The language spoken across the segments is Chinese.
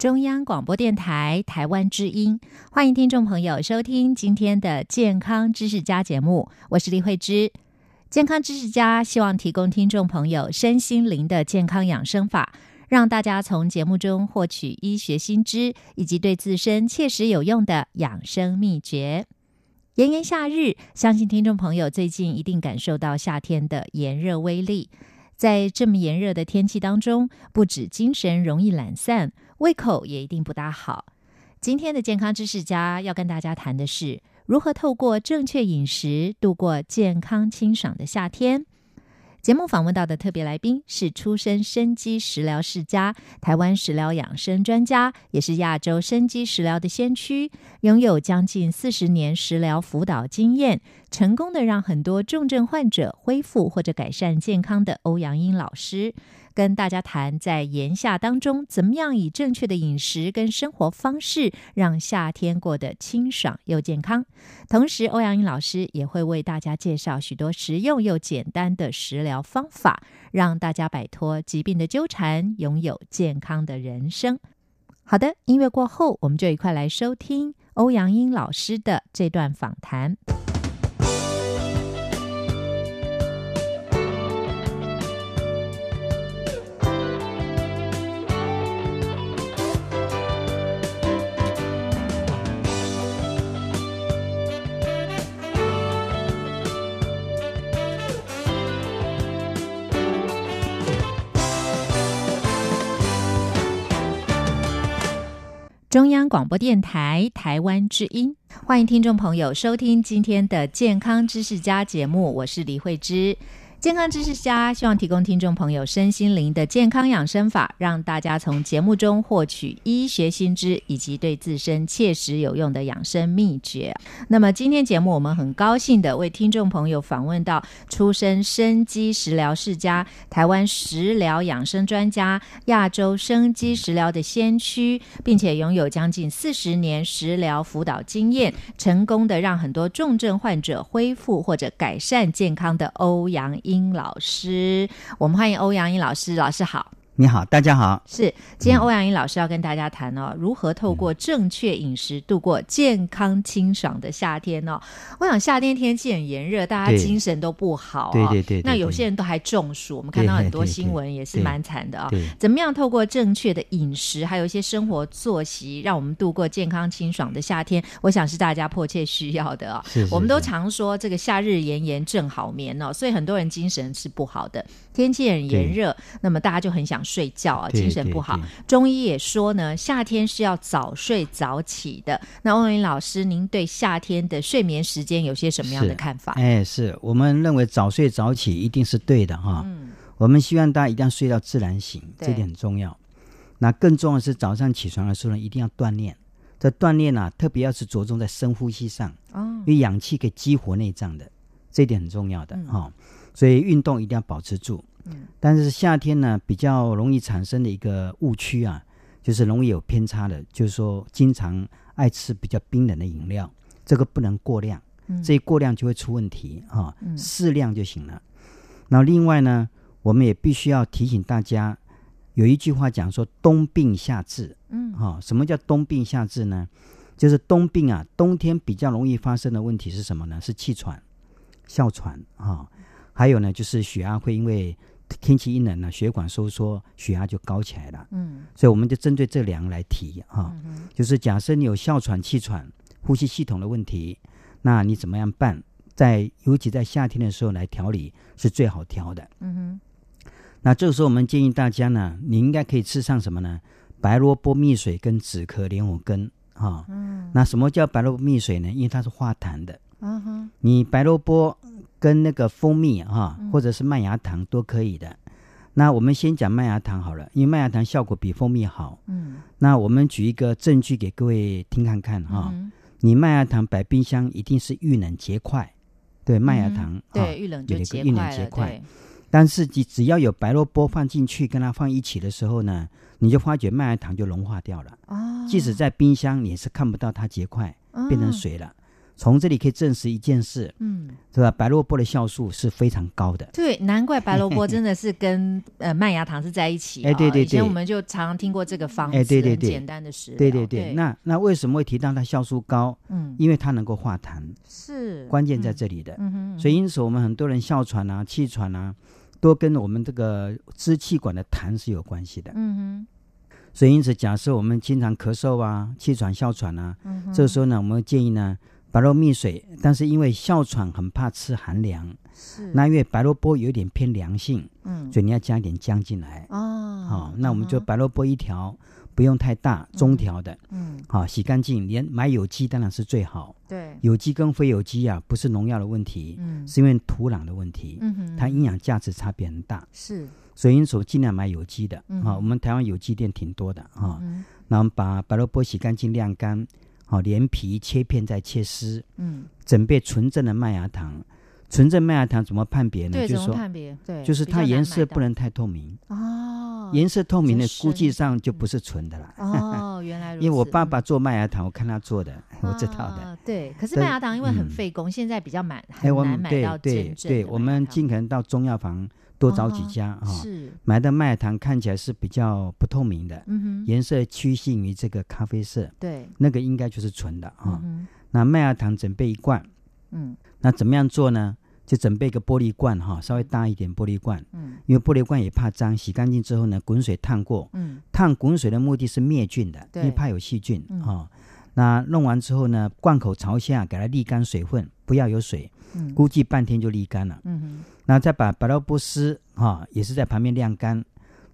中央广播电台台湾之音，欢迎听众朋友收听今天的《健康知识家》节目，我是李慧芝。健康知识家希望提供听众朋友身心灵的健康养生法，让大家从节目中获取医学新知，以及对自身切实有用的养生秘诀。炎炎夏日，相信听众朋友最近一定感受到夏天的炎热威力。在这么炎热的天气当中，不止精神容易懒散，胃口也一定不大好。今天的健康知识家要跟大家谈的是如何透过正确饮食度过健康清爽的夏天。节目访问到的特别来宾是出身生机食疗世家、台湾食疗养生专家，也是亚洲生机食疗的先驱，拥有将近四十年食疗辅导经验，成功的让很多重症患者恢复或者改善健康的欧阳英老师。跟大家谈，在炎夏当中，怎么样以正确的饮食跟生活方式，让夏天过得清爽又健康。同时，欧阳英老师也会为大家介绍许多实用又简单的食疗方法，让大家摆脱疾病的纠缠，拥有健康的人生。好的，音乐过后，我们就一块来收听欧阳英老师的这段访谈。中央广播电台台湾之音，欢迎听众朋友收听今天的健康知识家节目，我是李慧芝。健康知识家希望提供听众朋友身心灵的健康养生法，让大家从节目中获取医学新知，以及对自身切实有用的养生秘诀。那么今天节目我们很高兴的为听众朋友访问到出身生机食疗世家、台湾食疗养生专家、亚洲生机食疗的先驱，并且拥有将近四十年食疗辅导经验，成功的让很多重症患者恢复或者改善健康的欧阳。英老师，我们欢迎欧阳英老师。老师好，你好，大家好。是今天欧阳英老师要跟大家谈哦，如何透过正确饮食度过健康清爽的夏天哦。我想夏天天气很炎热，大家精神都不好，对对对。那有些人都还中暑，我们看到很多新闻也是蛮惨的啊。对，怎么样透过正确的饮食，还有一些生活作息，让我们度过健康清爽的夏天？我想是大家迫切需要的啊。是，我们都常说这个夏日炎炎正好眠哦，所以很多人精神是不好的。天气很炎热，那么大家就很想睡觉啊，精神不好。中医也说呢，夏天是要早睡早起的。那欧云老师，您对夏天的睡眠时间有些什么样的看法？哎，是我们认为早睡早起一定是对的哈。嗯，我们希望大家一定要睡到自然醒，这点很重要。那更重要的是早上起床的时候呢，一定要锻炼。这锻炼呢，特别要是着重在深呼吸上哦，因为氧气可以激活内脏的，这一点很重要的哈。所以运动一定要保持住。嗯，但是夏天呢，比较容易产生的一个误区啊，就是容易有偏差的，就是说经常爱吃比较冰冷的饮料，这个不能过量，这一过量就会出问题啊，适量就行了。然后另外呢，我们也必须要提醒大家，有一句话讲说“冬病夏治”，嗯，哈，什么叫冬病夏治呢？就是冬病啊，冬天比较容易发生的问题是什么呢？是气喘、哮喘啊。还有呢，就是血压会因为天气一冷呢，血管收缩，血压就高起来了。嗯，所以我们就针对这两个来提哈，就是假设你有哮喘、气喘、呼吸系统的问题，那你怎么样办？在尤其在夏天的时候来调理是最好调的。嗯哼，那这个时候我们建议大家呢，你应该可以吃上什么呢？白萝卜蜜水跟止咳莲藕根哈。嗯，那什么叫白萝卜蜜水呢？因为它是化痰的。嗯哼，你白萝卜。跟那个蜂蜜哈，或者是麦芽糖都可以的。那我们先讲麦芽糖好了，因为麦芽糖效果比蜂蜜好。嗯。那我们举一个证据给各位听看看哈。你麦芽糖摆冰箱一定是遇冷结块，对麦芽糖对遇冷就结块。但是你只要有白萝卜放进去跟它放一起的时候呢，你就发觉麦芽糖就融化掉了。哦。即使在冰箱，你是看不到它结块变成水了。从这里可以证实一件事，嗯，是吧？白萝卜的酵素是非常高的。对，难怪白萝卜真的是跟 呃麦芽糖是在一起。哎，对对对。以前我们就常常听过这个方子，哎，对对对，简单的食对对对。那那为什么会提到它酵素高？嗯，因为它能够化痰，是关键在这里的。嗯哼。所以因此我们很多人哮喘啊、气喘啊，都跟我们这个支气管的痰是有关系的。嗯哼。所以因此，假设我们经常咳嗽啊、气喘、哮喘啊，这个时候呢，我们建议呢。白萝蜜水，但是因为哮喘很怕吃寒凉，是。那因为白萝卜有点偏凉性，嗯，所以你要加一点姜进来。哦。好，那我们就白萝卜一条，不用太大，中条的，嗯，好，洗干净，连买有机当然是最好。对，有机跟非有机啊，不是农药的问题，嗯，是因为土壤的问题，嗯哼，它营养价值差别很大，是，所以因此尽量买有机的，啊，我们台湾有机店挺多的啊，那我们把白萝卜洗干净晾干。好，连皮切片再切丝，嗯，准备纯正的麦芽糖。纯正麦芽糖怎么判别呢？就是说判别？对，就是它颜色不能太透明哦。颜色透明的估计上就不是纯的了。哦，原来如此。因为我爸爸做麦芽糖，我看他做的，我知道的。对，可是麦芽糖因为很费工，现在比较满，很难买到对对，我们尽可能到中药房。多找几家啊，是。买的麦芽糖看起来是比较不透明的，嗯哼，颜色趋近于这个咖啡色，对，那个应该就是纯的啊。那麦芽糖准备一罐，嗯，那怎么样做呢？就准备一个玻璃罐哈，稍微大一点玻璃罐，嗯，因为玻璃罐也怕脏，洗干净之后呢，滚水烫过，嗯，烫滚水的目的是灭菌的，因为怕有细菌啊。那弄完之后呢，罐口朝下，给它沥干水分，不要有水，嗯，估计半天就沥干了，嗯哼。然后再把白萝卜丝哈，也是在旁边晾干。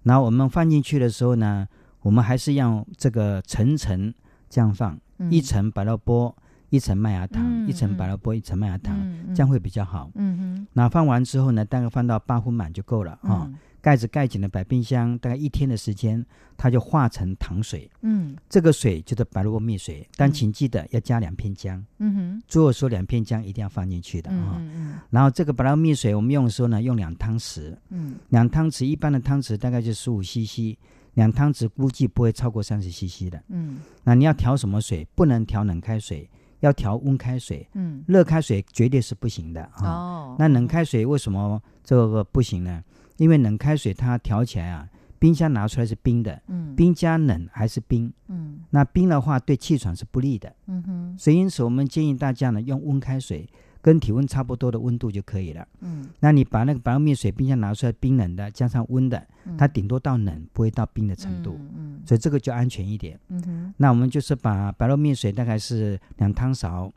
然后我们放进去的时候呢，我们还是用这个层层这样放，一层白萝卜，一层麦芽糖，一层白萝卜，一层麦芽糖，这样会比较好。嗯哼。那放完之后呢，大概放到八分满就够了啊。盖子盖紧了，摆冰箱，大概一天的时间，它就化成糖水。嗯，这个水就是白萝卜蜜水，但请记得要加两片姜。嗯哼，如果说两片姜一定要放进去的啊。嗯嗯。然后这个白萝卜蜜水，我们用的时候呢，用两汤匙。嗯。两汤匙，一般的汤匙大概就十五 CC，两汤匙估计不会超过三十 CC 的。嗯。那你要调什么水？不能调冷开水，要调温开水。嗯。热开水绝对是不行的啊。哦。那冷开水为什么这个不行呢？因为冷开水它调起来啊，冰箱拿出来是冰的，嗯，冰加冷还是冰，嗯，那冰的话对气喘是不利的，嗯哼，所以因此我们建议大家呢用温开水，跟体温差不多的温度就可以了，嗯，那你把那个白糯米水冰箱拿出来冰冷的，加上温的，它顶多到冷，不会到冰的程度，嗯，所以这个就安全一点，嗯哼，那我们就是把白肉面水大概是两汤勺，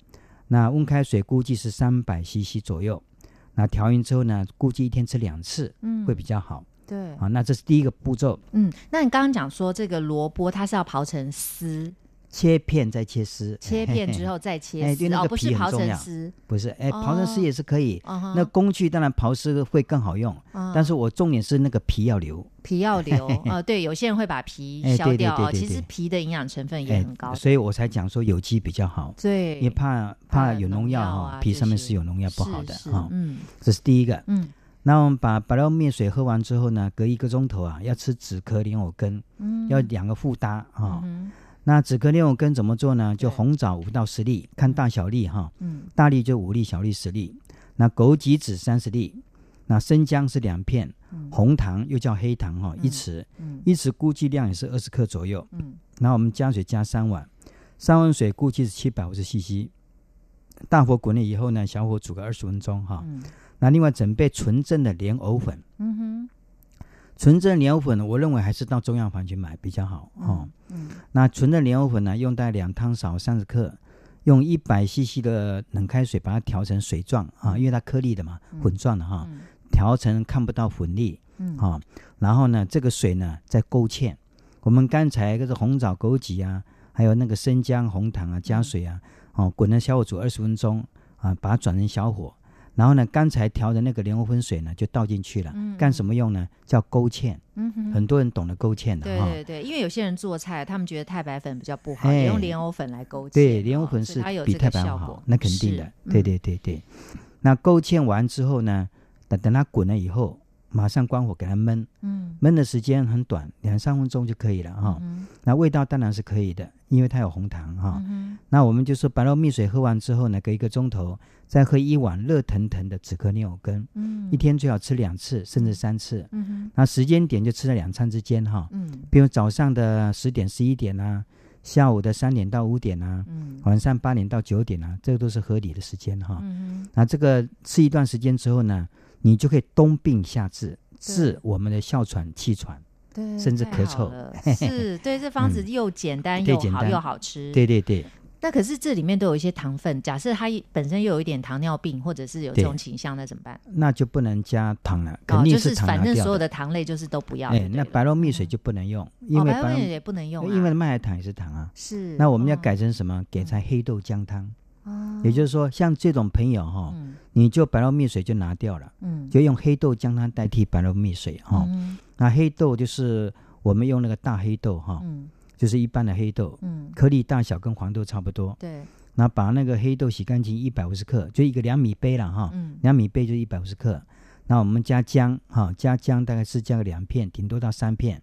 那温开水估计是三百 CC 左右。那调匀之后呢，估计一天吃两次，嗯，会比较好。对，啊，那这是第一个步骤。嗯，那你刚刚讲说这个萝卜它是要刨成丝。切片再切丝，切片之后再切丝，哦，不是刨成丝，不是，哎，刨成丝也是可以。那工具当然刨丝会更好用，但是我重点是那个皮要留，皮要留。呃，对，有些人会把皮削掉啊，其实皮的营养成分也很高，所以我才讲说有机比较好。对，你怕怕有农药哈，皮上面是有农药不好的哈。嗯，这是第一个。嗯，那我们把白肉面水喝完之后呢，隔一个钟头啊，要吃止咳莲藕根，嗯，要两个互搭哈。那止咳莲藕根怎么做呢？就红枣五到十粒，看大小粒哈。嗯，大粒就五粒，小粒十粒。那枸杞子三十粒，那生姜是两片，红糖又叫黑糖哈，一匙，一匙估计量也是二十克左右。嗯，然后我们加水加三碗，三碗水估计是七百五十 CC，大火滚了以后呢，小火煮个二十分钟哈。那另外准备纯正的莲藕粉。嗯哼。纯正莲藕粉，我认为还是到中药房去买比较好哦。嗯，那纯正莲藕粉呢，用在两汤勺三十克，用一百 CC 的冷开水把它调成水状啊，因为它颗粒的嘛，粉状的哈，调成看不到粉粒，嗯，好，然后呢，这个水呢再勾芡，我们刚才就是红枣、枸杞啊，还有那个生姜、红糖啊，加水啊，哦，滚了小火煮二十分钟啊，把它转成小火，然后呢，刚才调的那个莲藕粉水呢，就倒进去了。嗯干什么用呢？叫勾芡。嗯哼，很多人懂得勾芡的哈。对对对，因为有些人做菜，他们觉得太白粉比较不好，哎也用莲藕粉来勾芡。对，莲藕哦粉是比太白粉好果，那肯定的是。对嗯对对对。那勾芡完之后呢，等等它滚了以后，马上关火给它焖，嗯焖的时间很短，两三分钟就可以了哈。嗯那味道当然是可以的，因为它有红糖哈。嗯那我们就说白肉蜜水喝完之后呢，隔一个钟头再喝一碗热腾腾的止咳牛根，嗯一天最好吃两次甚至三次。那时间点就吃在两餐之间哈，嗯比如早上的十点十一点啊，下午的三点到五点啊，嗯晚上八点到九点啊，这个都是合理的时间哈。嗯那这个吃一段时间之后呢，你就可以冬病夏治，治我们的哮喘、气喘。对，甚至咳嗽 是对这方子又简单又好又好吃。对对对，那可是这里面都有一些糖分，假设他本身又有一点糖尿病，或者是有这对种倾向，那怎么办？那就不能加糖了，哦，肯定就是糖反正所有的糖类就是都不要了。那白肉蜜水就不能用，因哦，为也不能用啊，因为麦芽糖也是糖啊。是那我们要哦改成什么？改成黑豆姜汤。哦也就是说，像这种朋友哈，嗯你就白肉蜜水就拿掉了，嗯就用黑豆姜汤代替白肉蜜水哈。嗯那黑豆就是我们用那个大黑豆哈，嗯就是一般的黑豆，嗯，颗粒大小跟黄豆差不多。对，那把那个黑豆洗干净一百五十克，就一个两米杯了哈，嗯两米杯就一百五十克。那我们加姜哈，加姜大概是加个两片，顶多到三片。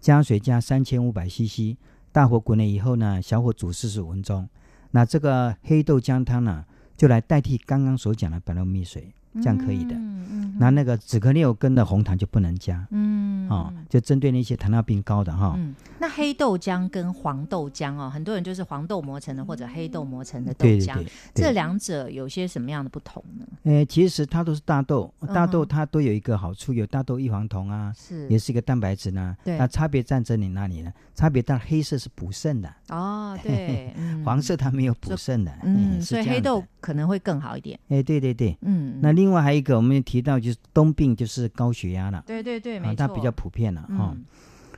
加水加三千五百 CC，大火滚了以后呢，小火煮四十五分钟。那这个黑豆姜汤呢，就来代替刚刚所讲的白露蜜水，这样可以的。嗯嗯那那个止咳六根的红糖就不能加嗯哦、就针对那些糖尿病高的哈。嗯，那黑豆浆跟黄豆浆哦，很多人就是黄豆磨成的或者黑豆磨成的豆浆，这两者有些什么样的不同呢？呃，其实它都是大豆，大豆嗯它都有一个好处，有大豆异黄酮啊，是也是一个蛋白质呢。对那差别在这里哪里呢？差别在黑色是补肾的，哦，对，嗯黄色它没有补肾的。嗯，所以黑豆。可能会更好一点。哎，对对对。嗯，那另外还有一个，我们提到就是冬病，就是高血压了。对对对，没啊，错，它比较普遍了哈、嗯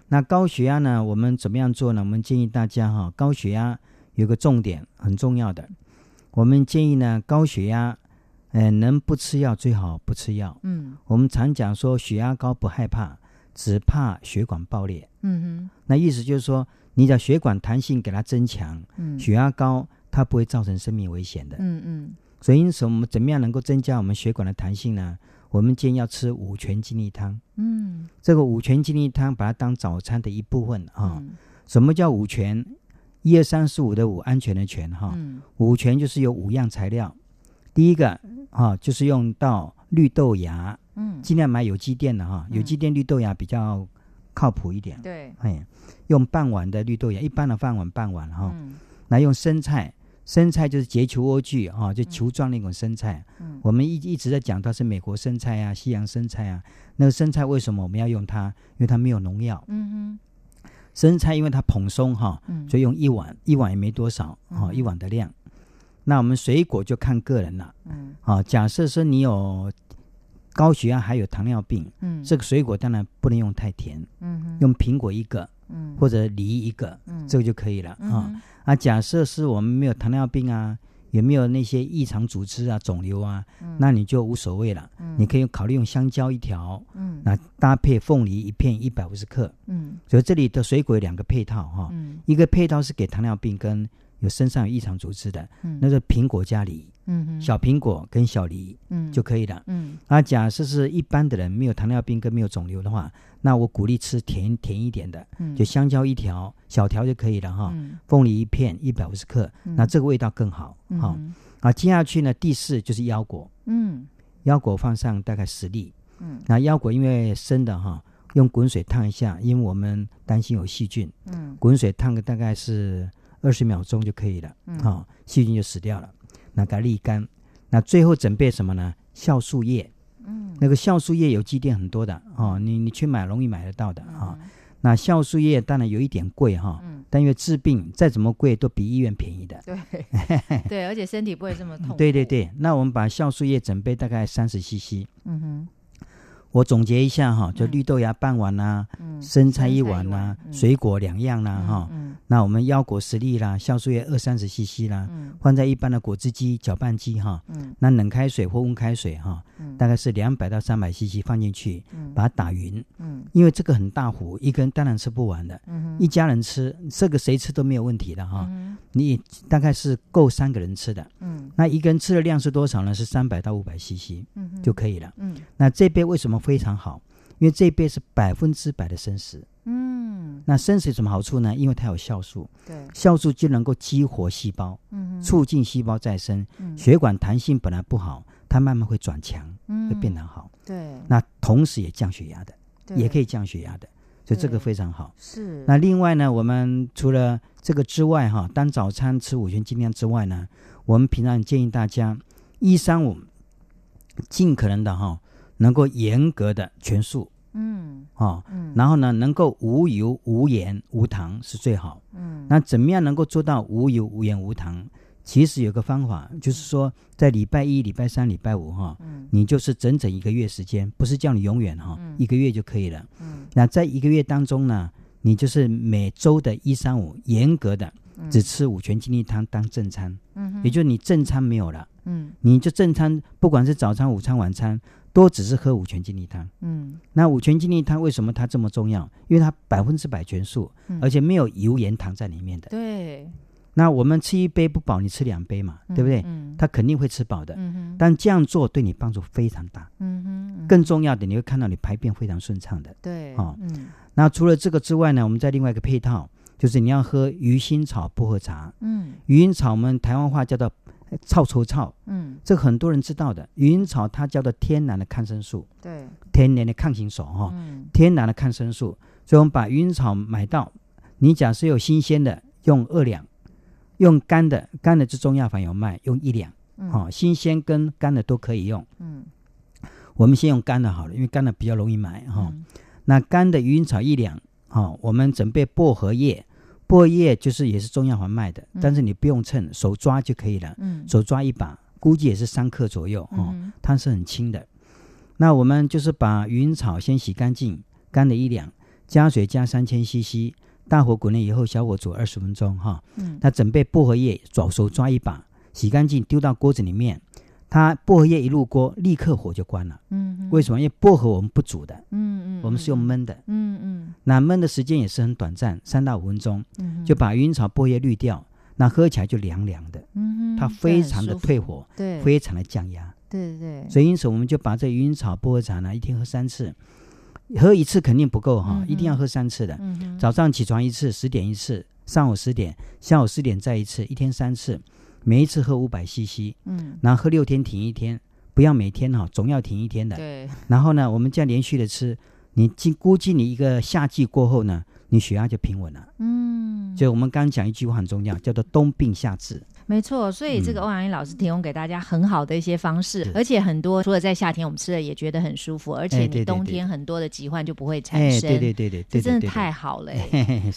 那高血压呢，我们怎么样做呢？我们建议大家哈，高血压有个重点很重要的，我们建议呢，高血压，呃，能不吃药最好不吃药。嗯我们常讲说，血压高不害怕，只怕血管爆裂。嗯那意思就是说，你的血管弹性给它增强，嗯血压高它不会造成生命危险的。嗯嗯所以因此，我们怎么样能够增加我们血管的弹性呢？我们建议要吃五全精力汤。嗯这个五全精力汤，把它当早餐的一部分啊。嗯什么叫五全？一二三四五的五，安全的全哈。嗯五全就是有五样材料。第一个啊，就是用到绿豆芽，嗯，尽量买有机店的哈，嗯有机店绿豆芽比较靠谱一点。对，哎，用半碗的绿豆芽，一般的饭碗半碗哈。嗯那用生菜，生菜就是结球莴苣啊，就球状那种生菜。嗯我们一一直在讲它是美国生菜啊，西洋生菜啊。那个生菜为什么我们要用它？因为它没有农药。嗯生菜因为它蓬松哈，所以用一碗，一碗也没多少哦，嗯一碗的量。那我们水果就看个人了嗯啊。假设说你有高血压还有糖尿病，嗯这个水果当然不能用太甜，嗯哼用苹果一个嗯。或者梨一个，嗯。这个就可以了啊。啊，假设是我们没有糖尿病啊，也没有那些异常组织啊、肿瘤啊，嗯。那你就无所谓了。嗯。你可以考虑用香蕉一条，嗯。那搭配凤梨一片，一百五十克。嗯。所以这里的水果有两个配套哈，嗯。一个配套是给糖尿病跟有身上有异常组织的，嗯。那个苹果加梨，嗯哼。小苹果跟小梨嗯。就可以了。嗯。那，假设是一般的人没有糖尿病跟没有肿瘤的话，那我鼓励吃甜甜一点的，嗯。就香蕉一条，小条就可以了哈。嗯。凤梨一片，一百五十克，嗯。那这个味道更好。好、啊，接下去呢，第四就是腰果，嗯。腰果放上大概十粒。嗯。那腰果因为生的哈，用滚水烫一下，因为我们担心有细菌，嗯。滚水烫个大概是二十秒钟就可以了，嗯。好、细菌就死掉了。那给它沥干。那最后准备什么呢？酵素液。嗯那个酵素液有机店很多的哦，你你去买容易买得到的啊、嗯那酵素液当然有一点贵哈、嗯但因为治病再怎么贵都比医院便宜的。对 对，而且身体不会这么痛。对对，对，那我们把酵素液准备大概三十 CC，嗯哼我总结一下哈，就绿豆芽半碗啦，生菜一碗啦，水果两样啦哈。那我们腰果十粒啦，酵素液二三十 CC 啦，放在一般的果汁机搅拌机哈。那冷开水或温开水哈，大概是两百到三百 CC 放进去，把它打匀。嗯，因为这个很大壶，一根当然吃不完的。嗯，一家人吃这个谁吃都没有问题的哈。你大概是够三个人吃的。嗯，那一个人吃的量是多少呢？是三百到五百 CC 就可以了。嗯，那这杯为什么？非常好，因为这杯是百分之百的生食。嗯，那生食有什么好处呢？因为它有酵素，对，酵素就能够激活细胞，嗯，促进细胞再生。嗯，血管弹性本来不好，它慢慢会转强，嗯，会变得好。对，那同时也降血压的，也可以降血压的，所以这个非常好。是。那另外呢，我们除了这个之外，哈，当早餐吃五全精量之外呢，我们平常建议大家一三五尽可能的哈。能够严格的全素，嗯，哦，嗯，然后呢，能够无油、无盐、无糖是最好，嗯，那怎么样能够做到无油、无盐、无糖？其实有个方法，就是说在礼拜一、礼拜三、礼拜五，哈，嗯，你就是整整一个月时间，不是叫你永远哈，一个月就可以了，嗯，那在一个月当中呢，你就是每周的一三五，严格的只吃五全精力汤当正餐，嗯，也就是你正餐没有了，嗯，你就正餐，不管是早餐、午餐、晚餐。都只是喝五全精力汤，嗯，那五全精力汤为什么它这么重要？因为它百分之百全素，而且没有油盐糖在里面的。对。那我们吃一杯不饱，你吃两杯嘛，对不对？嗯。它肯定会吃饱的。嗯哼。但这样做对你帮助非常大。嗯哼。更重要的，你会看到你排便非常顺畅的。对。哦。嗯。那除了这个之外呢，我们在另外一个配套，就是你要喝鱼腥草薄荷茶。嗯。鱼腥草我们台湾话叫做。臭臭臭，嗯，这很多人知道的。鱼腥草它叫做天然的抗生素，对，天然的抗菌素哈，天然的抗生素。所以我们把鱼腥草买到，你假设有新鲜的，用二两；用干的，干的是中药房有卖，用一两。哦，新鲜跟干的都可以用。嗯，我们先用干的好了，因为干的比较容易买哈。那干的鱼腥草一两，好，我们准备薄荷叶。薄荷叶就是也是中药房卖的，但是你不用称，手抓就可以了。嗯，手抓一把，估计也是三克左右哦。它是很轻的。那我们就是把云草先洗干净，干了一两，加水加三千 CC，大火滚了以后，小火煮二十分钟哈。嗯，那准备薄荷叶，左手抓一把，洗干净丢到锅子里面。它薄荷叶一入锅，立刻火就关了。嗯，为什么？因为薄荷我们不煮的。嗯嗯，我们是用焖的。嗯嗯，那焖的时间也是很短暂，三到五分钟。嗯，就把云草薄荷叶滤掉，那喝起来就凉凉的。嗯它非常的退火，对，非常的降压。对对。所以因此我们就把这云草薄荷茶呢，一天喝三次，喝一次肯定不够哈，一定要喝三次的。嗯早上起床一次，十点一次，上午十点，下午十点再一次，一天三次。每一次喝五百 CC，嗯，然后喝六天停一天，不要每天哈，总要停一天的。对。然后呢，我们这样连续的吃，你估估计你一个夏季过后呢，你血压就平稳了。嗯。就我们刚刚讲一句话很重要，叫做冬病夏治。没错，所以这个欧阳英老师提供给大家很好的一些方式，而且很多除了在夏天我们吃了也觉得很舒服，而且你冬天很多的疾患就不会产生。对对对对，这真的太好了。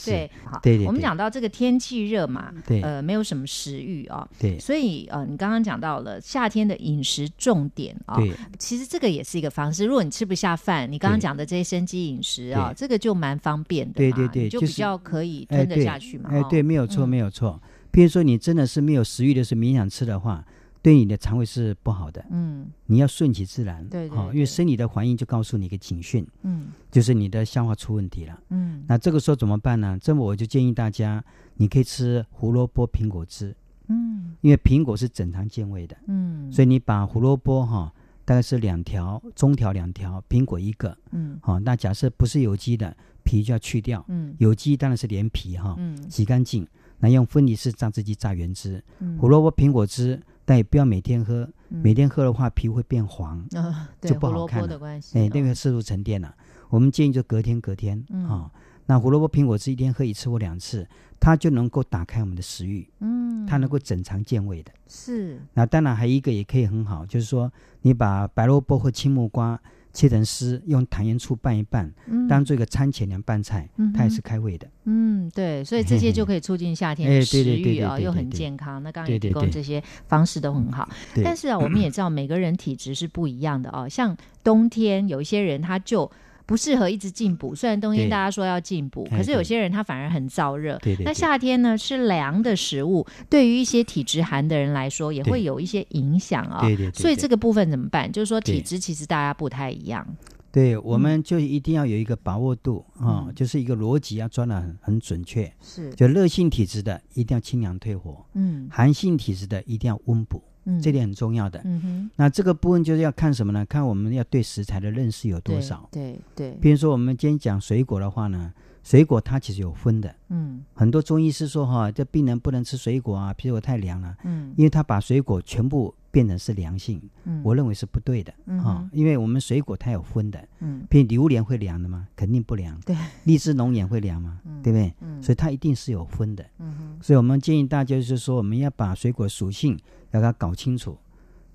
对，好，我们讲到这个天气热嘛，呃，没有什么食欲啊，对，所以呃，你刚刚讲到了夏天的饮食重点啊，对，其实这个也是一个方式。如果你吃不下饭，你刚刚讲的这些生机饮食啊，这个就蛮方便的，对对对，就比较可以吞得下去嘛。哎，对，没有错，没有错。比如说，你真的是没有食欲的时候，勉强吃的话，对你的肠胃是不好的。嗯，你要顺其自然。对，好，因为生理的反应就告诉你一个警讯。嗯，就是你的消化出问题了。嗯，那这个时候怎么办呢？这么我就建议大家，你可以吃胡萝卜苹果汁。嗯，因为苹果是整肠健胃的。嗯，所以你把胡萝卜哈，大概是两条，中条两条，苹果一个。嗯，好，那假设不是有机的，皮就要去掉。嗯，有机当然是连皮哈。嗯，洗干净。那用分离式榨汁机榨原汁，胡萝卜苹果汁，但也不要每天喝，每天喝的话皮肤会变黄，就不好看了。哎，那个色素沉淀了。我们建议就隔天隔天啊。那胡萝卜苹果汁一天喝一次或两次，它就能够打开我们的食欲，嗯，它能够整肠健胃的。是。那当然还有一个也可以很好，就是说你把白萝卜或青木瓜切成丝，用糖盐醋拌一拌，当做一个餐前凉拌菜，它也是开胃的。嗯，对，所以这些就可以促进夏天的食欲啊，又很健康。那刚刚也提供这些方式都很好。但是啊，我们也知道每个人体质是不一样的哦。像冬天有一些人他就。不适合一直进补，虽然冬天大家说要进补，可是有些人他反而很燥热。那夏天呢，吃凉的食物，对于一些体质寒的人来说，也会有一些影响啊。对对。所以这个部分怎么办？就是说体质其实大家不太一样。对，我们就一定要有一个把握度啊，就是一个逻辑要抓的很很准确。是。就热性体质的一定要清凉退火，嗯，寒性体质的一定要温补。这点很重要的。嗯哼，那这个部分就是要看什么呢？看我们要对食材的认识有多少。对对。比如说，我们今天讲水果的话呢，水果它其实有分的。嗯。很多中医师说哈，这病人不能吃水果啊，苹果太凉了。嗯。因为他把水果全部变成是凉性。嗯。我认为是不对的。嗯。啊，因为我们水果它有分的。嗯。譬如榴莲会凉的吗？肯定不凉。对。荔枝龙眼会凉吗？对不对？嗯。所以它一定是有分的。嗯哼。所以我们建议大家就是说，我们要把水果属性。要给它搞清楚，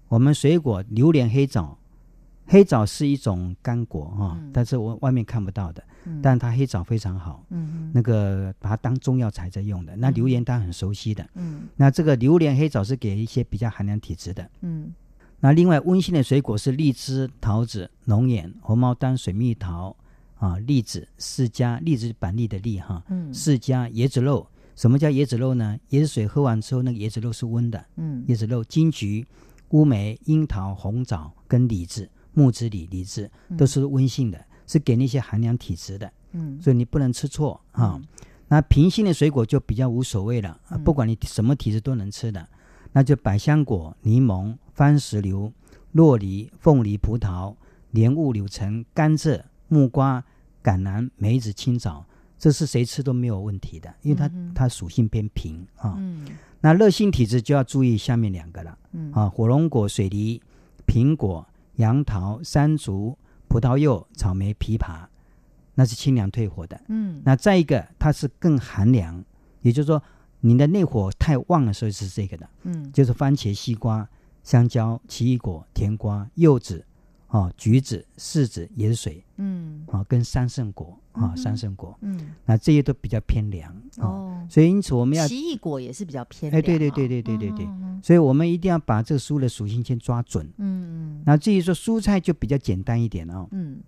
我们水果榴莲、黑枣，黑枣是一种干果哈，但是我外面看不到的，但它黑枣非常好，嗯，那个把它当中药材在用的。那榴莲大家很熟悉的，嗯，那这个榴莲、黑枣是给一些比较寒凉体质的，嗯，那另外温性的水果是荔枝、桃子、龙眼、红毛丹、水蜜桃啊，栗子、释迦，栗子板栗的栗哈，嗯，释迦、椰子肉。什么叫椰子肉呢？椰子水喝完之后，那个椰子肉是温的。嗯，椰子肉、金桔、乌梅、樱桃、红枣跟李子、木子李、梨子都是温性的，是给那些寒凉体质的。嗯，所以你不能吃错啊。那平性的水果就比较无所谓了，不管你什么体质都能吃的，那就百香果、柠檬、番石榴、洛梨、凤梨、葡萄、莲雾、柳橙、甘蔗、木瓜、橄榄、梅子、青枣。这是谁吃都没有问题的，因为它它属性偏平啊。那热性体质就要注意下面两个了嗯啊：火龙果、水梨、苹果、杨桃、山竹、葡萄柚、草莓、枇杷，那是清凉退火的。嗯，那再一个它是更寒凉，也就是说你的内火太旺的时候是这个的。嗯，就是番茄、西瓜、香蕉、奇异果、甜瓜、柚子。哦，橘子、柿子、盐水，嗯，啊，跟三圣果，啊，三圣果，嗯，那这些都比较偏凉哦，所以因此我们要奇异果也是比较偏凉，哎，对对对对对对。对，所以我们一定要把这个蔬的属性先抓准，嗯嗯，那至于说蔬菜就比较简单一点哦，嗯，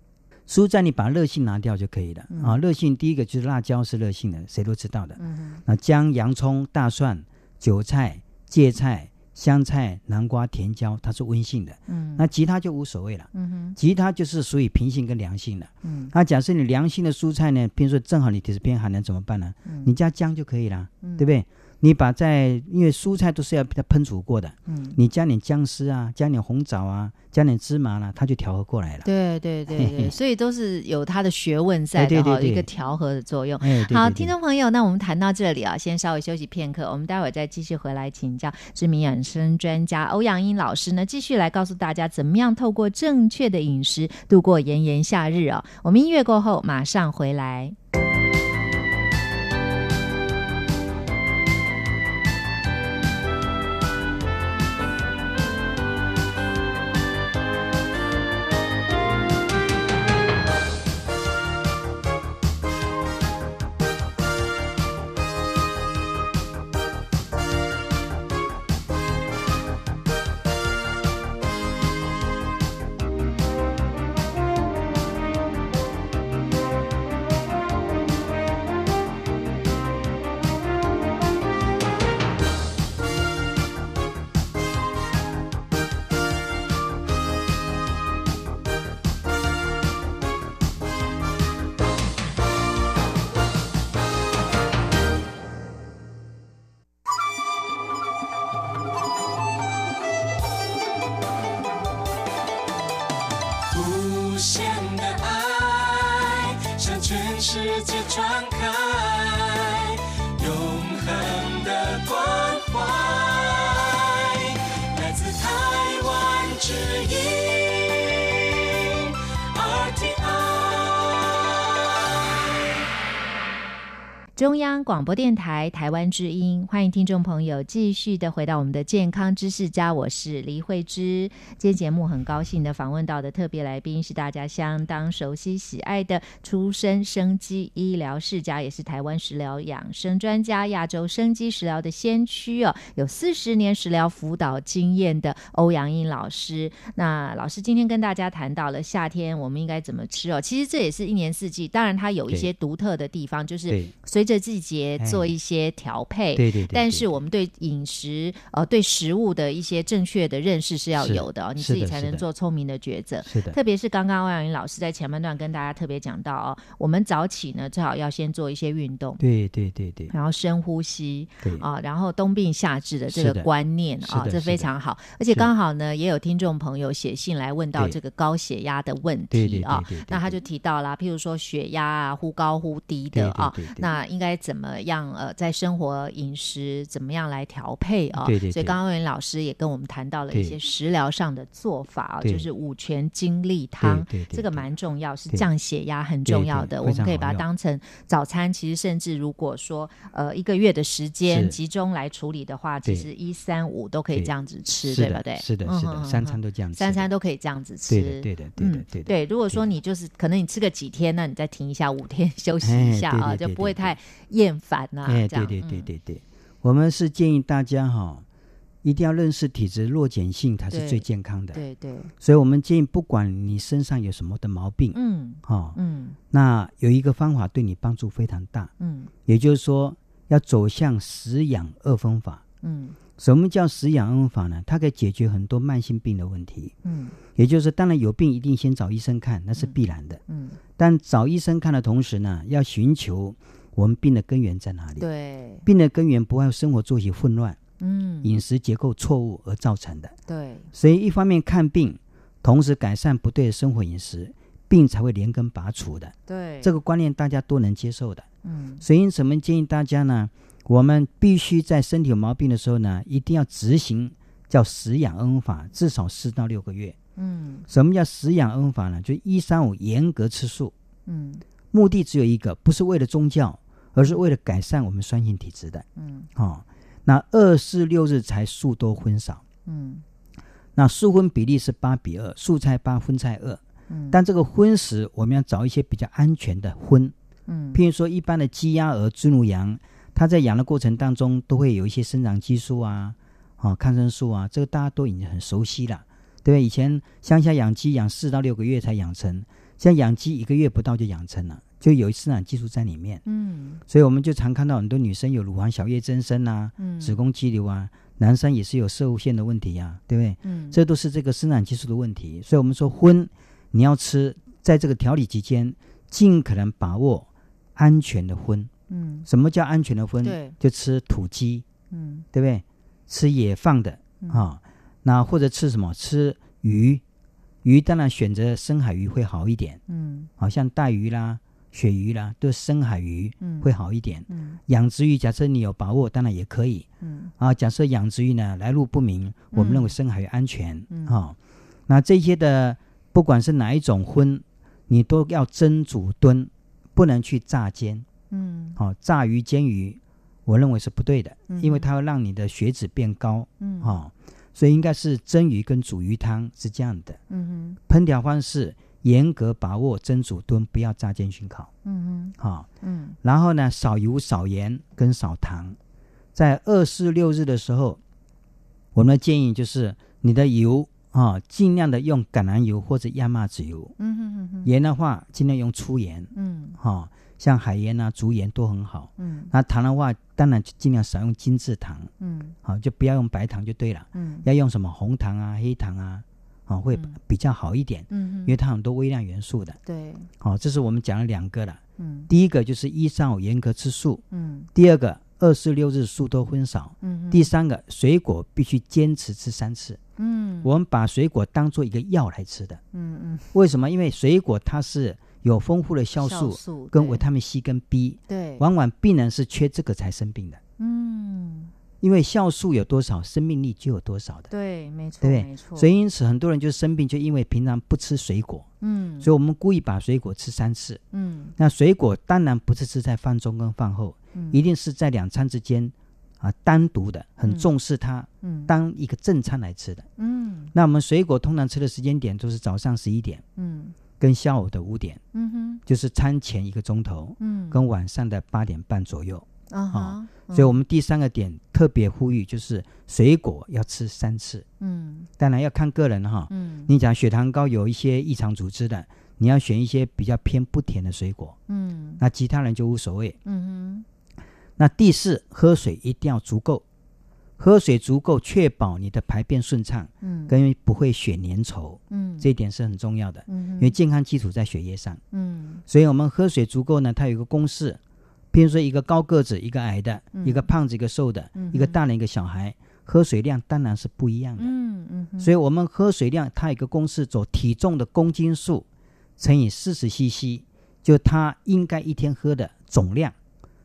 蔬菜你把热性拿掉就可以了，啊，热性第一个就是辣椒是热性的，谁都知道的，嗯那姜、洋葱、大蒜、韭菜、芥菜。香菜、南瓜、甜椒，它是温性的，嗯，那其他就无所谓了，嗯哼，其他就是属于平性跟凉性的，嗯，那假设你凉性的蔬菜呢，比如说正好你体质偏寒能怎么办呢？嗯，你加姜就可以了，对不对？你把在，因为蔬菜都是要被它烹煮过的，嗯，你加点姜丝啊，加点红枣啊，加点芝麻呢，它就调和过来了。对对对对，所以都是有它的学问在的哈，一个调和的作用。好，听众朋友，那我们谈到这里啊，先稍微休息片刻，我们待会儿再继续回来请教知名养生专家欧阳英老师呢，继续来告诉大家怎么样透过正确的饮食度过炎炎夏日啊。我们音乐过后马上回来。中央广播电台台湾之音，欢迎听众朋友继续的回到我们的健康知识家，我是黎慧芝。今天节目很高兴的访问到的特别来宾是大家相当熟悉喜爱的出生生机医疗世家，也是台湾食疗养生专家、亚洲生机食疗的先驱哦，有四十年食疗辅导经验的欧阳英老师。那老师今天跟大家谈到了夏天我们应该怎么吃哦，其实这也是一年四季，当然它有一些独特的地方，就是随着季节做一些调配，对对。但是我们对饮食呃对食物的一些正确的认识是要有的哦，你自己才能做聪明的抉择。是的。特别是刚刚欧阳云老师在前半段跟大家特别讲到哦，我们早起呢最好要先做一些运动，对对对对。然后深呼吸，啊，然后冬病夏治的这个观念啊，这非常好。而且刚好呢，也有听众朋友写信来问到这个高血压的问题啊，那他就提到了，譬如说血压啊忽高忽低的啊，那应该怎么样呃，在生活饮食怎么样来调配啊？对对。所以刚刚文老师也跟我们谈到了一些食疗上的做法啊，就是五全精力汤，这个蛮重要，是降血压很重要的。我们可以把它当成早餐。其实甚至如果说呃一个月的时间集中来处理的话，其实一三五都可以这样子吃，对不对？是的，是的，三餐都这样，三餐都可以这样子吃。对的，对的，对的，对的。对，如果说你就是可能你吃个几天，那你再停一下，五天休息一下啊，就不会太厌烦呐。哎，对对对对对，我们是建议大家哈，一定要认识体质弱碱性才是最健康的。对对，所以我们建议，不管你身上有什么的毛病，嗯，哈，嗯，那有一个方法对你帮助非常大，嗯，也就是说要走向食养二分法，嗯。什么叫食养恩法呢？它可以解决很多慢性病的问题。嗯，也就是当然有病一定先找医生看，那是必然的。嗯，但找医生看的同时呢，要寻求我们病的根源在哪里。对，病的根源不外生活作息混乱，嗯，饮食结构错误而造成的。对，所以一方面看病，同时改善不对的生活饮食，病才会连根拔除的。对，这个观念大家都能接受的。嗯，所以因此我们建议大家呢。我们必须在身体有毛病的时候呢，一定要执行叫食养恩法，至少四到六个月。嗯，什么叫食养恩法呢？就一三五严格吃素。嗯，目的只有一个，不是为了宗教，而是为了改善我们酸性体质的。嗯，哦，那二四六日才素多荤少。嗯，那素荤比例是八比二，素菜八，荤菜二。嗯，但这个荤食我们要找一些比较安全的荤。嗯，譬如说一般的鸡鸭鹅猪牛羊。它在养的过程当中，都会有一些生长激素啊，啊，抗生素啊，这个大家都已经很熟悉了，对不对？以前乡下养鸡养四到六个月才养成，现在养鸡一个月不到就养成了，就有生长激素在里面。嗯，所以我们就常看到很多女生有乳房小叶增生啊，嗯，子宫肌瘤啊，男生也是有射物腺的问题呀，对不对？嗯，这都是这个生长激素的问题。所以我们说荤你要吃，在这个调理期间，尽可能把握安全的荤。嗯，什么叫安全的荤？对，就吃土鸡，嗯，对不对？吃野放的啊，那或者吃什么？吃鱼，鱼当然选择深海鱼会好一点，嗯，好像带鱼啦、鳕鱼啦，都是深海鱼，嗯，会好一点。嗯，养殖鱼，假设你有把握，当然也可以，嗯，啊，假设养殖鱼呢来路不明，我们认为深海鱼安全，嗯，哈，那这些的不管是哪一种荤，你都要蒸煮炖，不能去炸煎。嗯，好，炸鱼煎鱼，我认为是不对的，因为它会让你的血脂变高。嗯，好，所以应该是蒸鱼跟煮鱼汤是这样的。嗯哼，烹调方式严格把握蒸煮炖，不要炸煎熏烤。嗯嗯，好，嗯，然后呢，少油少盐跟少糖，在二四六日的时候，我们的建议就是你的油啊，尽量的用橄榄油或者亚麻籽油。嗯嗯嗯嗯，盐的话尽量用粗盐。嗯，好。像海盐啊、竹盐都很好。嗯，那糖的话，当然就尽量少用精制糖。嗯，好，就不要用白糖就对了。嗯，要用什么红糖啊、黑糖啊，啊，会比较好一点。嗯，因为它很多微量元素的。对，好，这是我们讲了两个了。嗯，第一个就是一三五严格吃素。嗯，第二个二四六日素多荤少。嗯，第三个水果必须坚持吃三次。嗯，我们把水果当做一个药来吃的。嗯嗯，为什么？因为水果它是。有丰富的酵素跟维他命 C 跟 B，对，往往病人是缺这个才生病的。嗯，因为酵素有多少，生命力就有多少的。对，没错，对对？没错。所以因此很多人就生病，就因为平常不吃水果。嗯，所以我们故意把水果吃三次。嗯，那水果当然不是吃在饭中跟饭后，嗯一定是在两餐之间啊单独的很重视它，嗯当一个正餐来吃的。嗯，那我们水果通常吃的时间点都是早上十一点，嗯，跟下午的五点，嗯哼，就是餐前一个钟头，嗯，跟晚上的八点半左右。啊，所以我们第三个点特别呼吁，就是水果要吃三次。嗯，当然要看个人哈。嗯，你讲血糖高有一些异常组织的，你要选一些比较偏不甜的水果。嗯，那其他人就无所谓。嗯哼。那第四，喝水一定要足够，喝水足够，确保你的排便顺畅。嗯，跟不会血粘稠。嗯，这一点是很重要的。嗯，因为健康基础在血液上。嗯，所以我们喝水足够呢，它有一个公式。比如说，一个高个子，一个矮的，一个胖子，一个瘦的，一个大人，一个小孩，喝水量当然是不一样的。嗯嗯。所以，我们喝水量，它有一个公式，走体重的公斤数乘以四十 CC，就他应该一天喝的总量。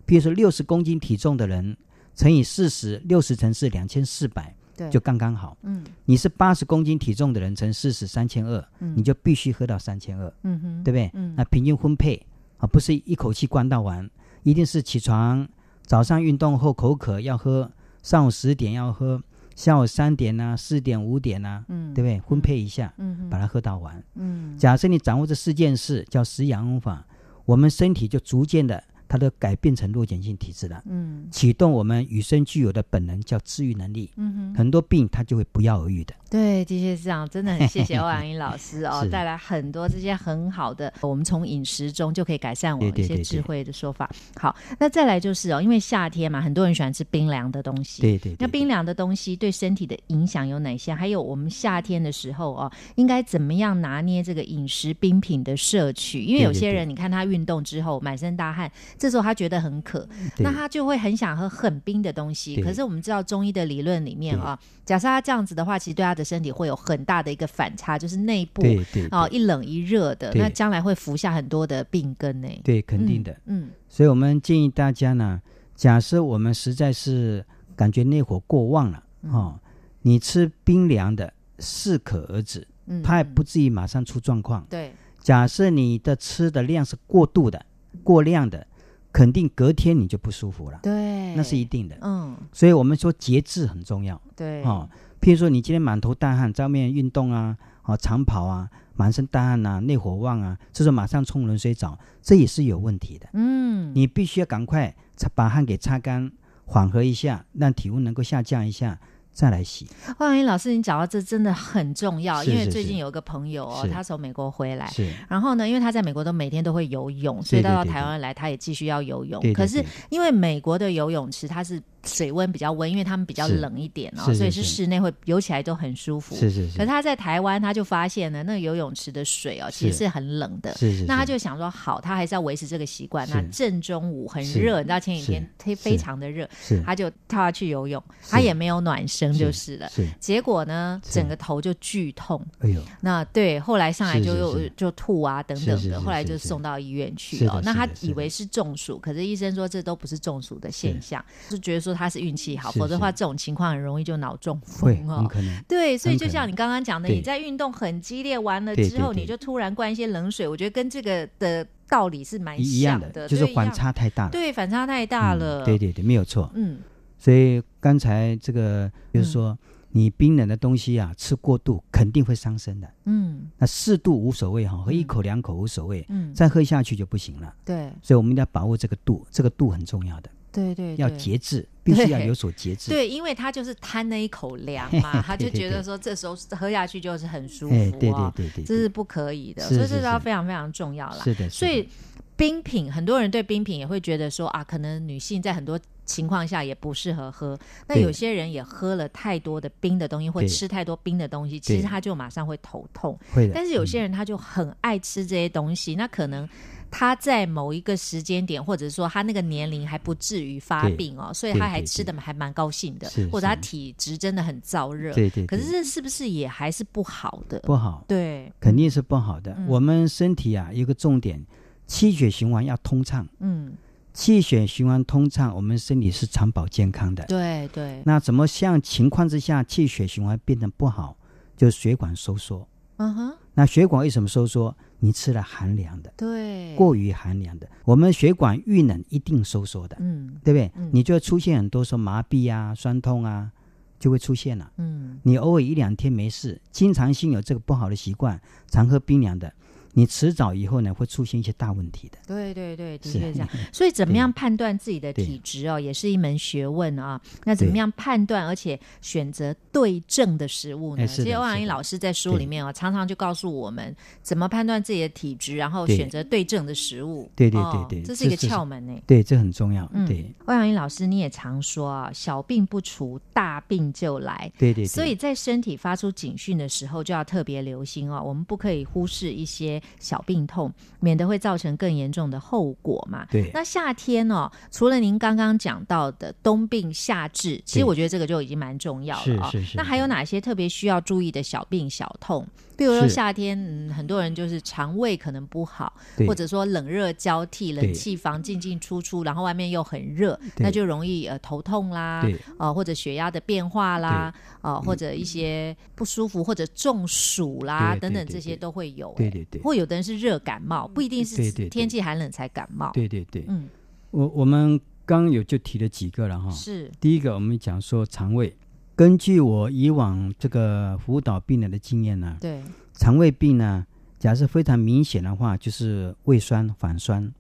比如说，六十公斤体重的人乘以四十，六十乘四两千四百，就刚刚好。嗯。你是八十公斤体重的人乘四十三千二，你就必须喝到三千二。嗯哼。对不对？嗯。那平均分配啊，不是一口气灌到完。一定是起床，早上运动后口渴要喝，上午十点要喝，下午三点呐、四点、五点呐，嗯，对不对？分配一下，嗯，把它喝到完。嗯，假设你掌握这四件事，叫食养法，我们身体就逐渐的。它都改变成弱碱性体质了，嗯，启动我们与生俱有的本能，叫治愈能力，嗯哼，很多病它就会不药而愈的。对，的确是这样，真的很谢谢欧阳英老师哦，带来很多这些很好的，我们从饮食中就可以改善我们一些智慧的说法。好，那再来就是哦，因为夏天嘛，很多人喜欢吃冰凉的东西，对对。那冰凉的东西对身体的影响有哪些？还有我们夏天的时候哦，应该怎么样拿捏这个饮食冰品的摄取？因为有些人你看他运动之后满身大汗。这时候他觉得很渴，那他就会很想喝很冰的东西。可是我们知道中医的理论里面啊，假设他这样子的话，其实对他的身体会有很大的一个反差，就是内部哦一冷一热的，那将来会服下很多的病根呢。对，肯定的。嗯，所以我们建议大家呢，假设我们实在是感觉内火过旺了哦，你吃冰凉的适可而止，嗯，它也不至于马上出状况。对，假设你的吃的量是过度的。过量的，肯定隔天你就不舒服了。对，那是一定的。嗯，所以我们说节制很重要。对，哦，譬如说你今天满头大汗，在外面运动啊，哦，长跑啊，满身大汗呐，内火旺啊，这时候马上冲冷水澡，这也是有问题的。嗯，你必须要赶快擦把汗给擦干，缓和一下，让体温能够下降一下。再来洗。万云老师，你讲到这真的很重要，因为最近有个朋友哦，他从美国回来，然后呢，因为他在美国都每天都会游泳，所以到台湾来他也继续要游泳。可是因为美国的游泳池它是。水温比较温，因为他们比较冷一点哦，所以是室内会游起来都很舒服。是是是。可是他在台湾，他就发现了那个游泳池的水哦，其实是很冷的。是是。那他就想说，好，他还是要维持这个习惯。那正中午很热，你知道前几天非非常的热，他就跳下去游泳，他也没有暖身就是了。是。结果呢，整个头就剧痛。哎呦。那对，后来上来就又就吐啊等等的，后来就送到医院去了。那他以为是中暑，可是医生说这都不是中暑的现象，就觉得说。他是运气好，否则的话，这种情况很容易就脑中风哦。对，所以就像你刚刚讲的，你在运动很激烈完了之后，你就突然灌一些冷水，我觉得跟这个的道理是蛮一样的，就是反差太大了。对，反差太大了。对对对，没有错。嗯，所以刚才这个就是说，你冰冷的东西啊，吃过度肯定会伤身的。嗯，那适度无所谓哈，喝一口两口无所谓。嗯，再喝下去就不行了。对，所以我们一定要把握这个度，这个度很重要的。对对，要节制，必须要有所节制。对，因为他就是贪那一口凉嘛，他就觉得说这时候喝下去就是很舒服。对对对对，这是不可以的，所以这要非常非常重要了。是的，所以冰品，很多人对冰品也会觉得说啊，可能女性在很多情况下也不适合喝。那有些人也喝了太多的冰的东西，或吃太多冰的东西，其实他就马上会头痛。会但是有些人他就很爱吃这些东西，那可能。他在某一个时间点，或者说他那个年龄还不至于发病哦，所以他还吃的还蛮高兴的，或者他体质真的很燥热。对对。可是这是不是也还是不好的？不好。对，肯定是不好的。我们身体啊，一个重点，气血循环要通畅。嗯。气血循环通畅，我们身体是长保健康的。对对。那怎么像情况之下气血循环变得不好，就是血管收缩。嗯哼，那血管为什么收缩？你吃了寒凉的，对，过于寒凉的，我们血管遇冷一定收缩的，嗯对不对？嗯你就会出现很多说麻痹啊、酸痛啊，就会出现了。嗯你偶尔一两天没事，经常性有这个不好的习惯，常喝冰凉的，你迟早以后呢会出现一些大问题的。对对对，的确是这样。所以怎么样判断自己的体质哦，也是一门学问啊。那怎么样判断，而且选择对症的食物呢？其实欧阳英老师在书里面哦，常常就告诉我们怎么判断自己的体质，然后选择对症的食物。对对哦对对这是一个窍门呢。对，这很重要。嗯对欧阳英老师，你也常说啊，小病不除，大病就来。对对对，所以在身体发出警讯的时候，就要特别留心哦。我们不可以忽视一些小病痛，免得会造成更严重的后果嘛。对那夏天哦，除了您刚刚讲到的冬病夏治，其实我觉得这个就已经蛮重要了哦。是是是那还有哪些特别需要注意的小病小痛？比如说夏天，嗯，很多人就是肠胃可能不好，或者说冷热交替，冷对气房进进出出，然后外面又很热，那就容易呃头痛啦，对。呃或者血压的变化啦，呃或者一些不舒服或者中暑啦等等，对这些都会有、欸对对对。或有的人是热感冒，不一定是天气寒冷才感冒。对对对，嗯，我我们刚有就提了几个了哈。是，第一个，我们讲说肠胃。根据我以往这个辅导病人的经验呢，对，肠胃病呢，假设非常明显的话，就是胃酸、反酸，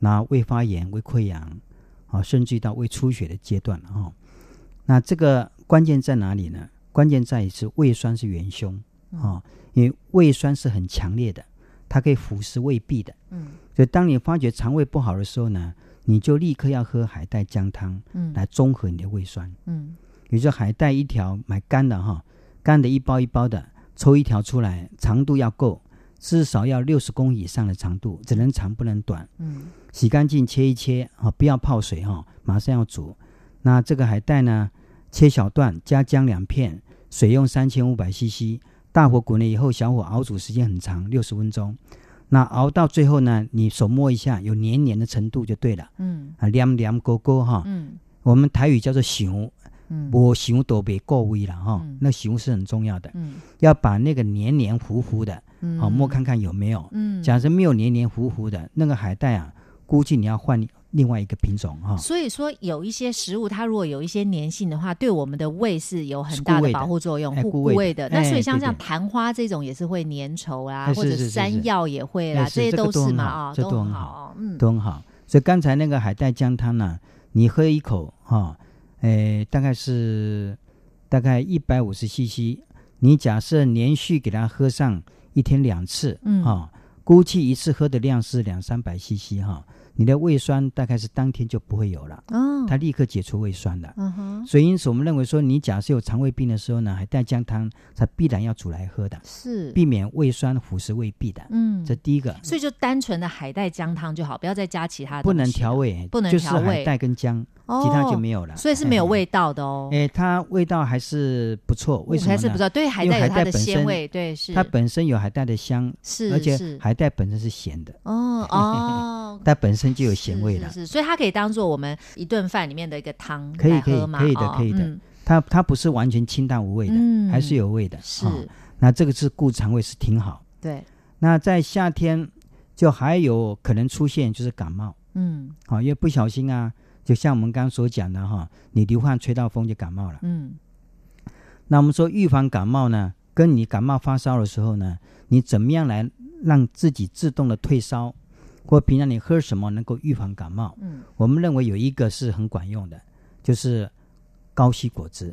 那胃发炎、胃溃疡，啊，甚至于到胃出血的阶段了哈。那这个关键在哪里呢？关键在于是胃酸是元凶啊，因为胃酸是很强烈的，它可以腐蚀胃壁的。嗯所以当你发觉肠胃不好的时候呢，你就立刻要喝海带姜汤嗯来中和你的胃酸。嗯比如说海带一条买干的哈，干的一包一包的，抽一条出来，长度要够，至少要六十公以上的长度，只能长不能短。嗯洗干净切一切啊，不要泡水哈，马上要煮。那这个海带呢，切小段，加姜两片，水用三千五百 CC，大火滚了以后，小火熬煮时间很长，六十分钟。那熬到最后呢，你手摸一下，有黏黏的程度就对了嗯啊，凉凉勾勾哈。嗯我们台语叫做熊，嗯我熊都别过微了哈嗯，那熊是很重要的，嗯要把那个黏黏糊糊的，嗯好摸看看有没有。嗯假设没有黏黏糊糊的那个海带啊，估计你要换另外一个品种哈。所以说，有一些食物，它如果有一些粘性的话，对我们的胃是有很大的保护作用，护胃的。那哎所以像像昙花这种也是会粘稠啦，哎或者山药也会啦，哎这些都是嘛啊，这都都很好。嗯，都很好。所以刚才那个海带姜汤呢，你喝一口哈，诶、大概是大概一百五十 CC。你假设连续给它喝上一天两次，嗯哈，估计一次喝的量是两三百 CC 哈，你的胃酸大概是当天就不会有了，哦，它立刻解除胃酸的。嗯哼，所以因此我们认为说，你假设有肠胃病的时候呢，海带姜汤它必然要煮来喝的，是，避免胃酸腐蚀胃壁的。嗯，这第一个，所以就单纯的海带姜汤就好，不要再加其他的不能调，味，不能就是海带跟姜，哦其他就没有了。所以是没有哎。味道的哦。哎，它味道还是不错，为什么呢？还是不知道，对海因为带有它的鲜味，对，是它本身有海带的香，是，而且海带本身是咸的，哦哦，它本身就有咸味了。是所以它可以当做我们一顿饭里面的一个汤可以可以可以的哦可以的嗯它它不是完全清淡无味的，嗯还是有味的。是、哦那这个是固肠胃是挺好。对，那在夏天就还有可能出现就是感冒，嗯好、因为不小心啊，就像我们刚刚所讲的哈，你流汗吹到风就感冒了。嗯那我们说预防感冒呢，跟你感冒发烧的时候呢，你怎么样来让自己自动的退烧，或平常你喝什么能够预防感冒？嗯我们认为有一个是很管用的，就是高硒果汁，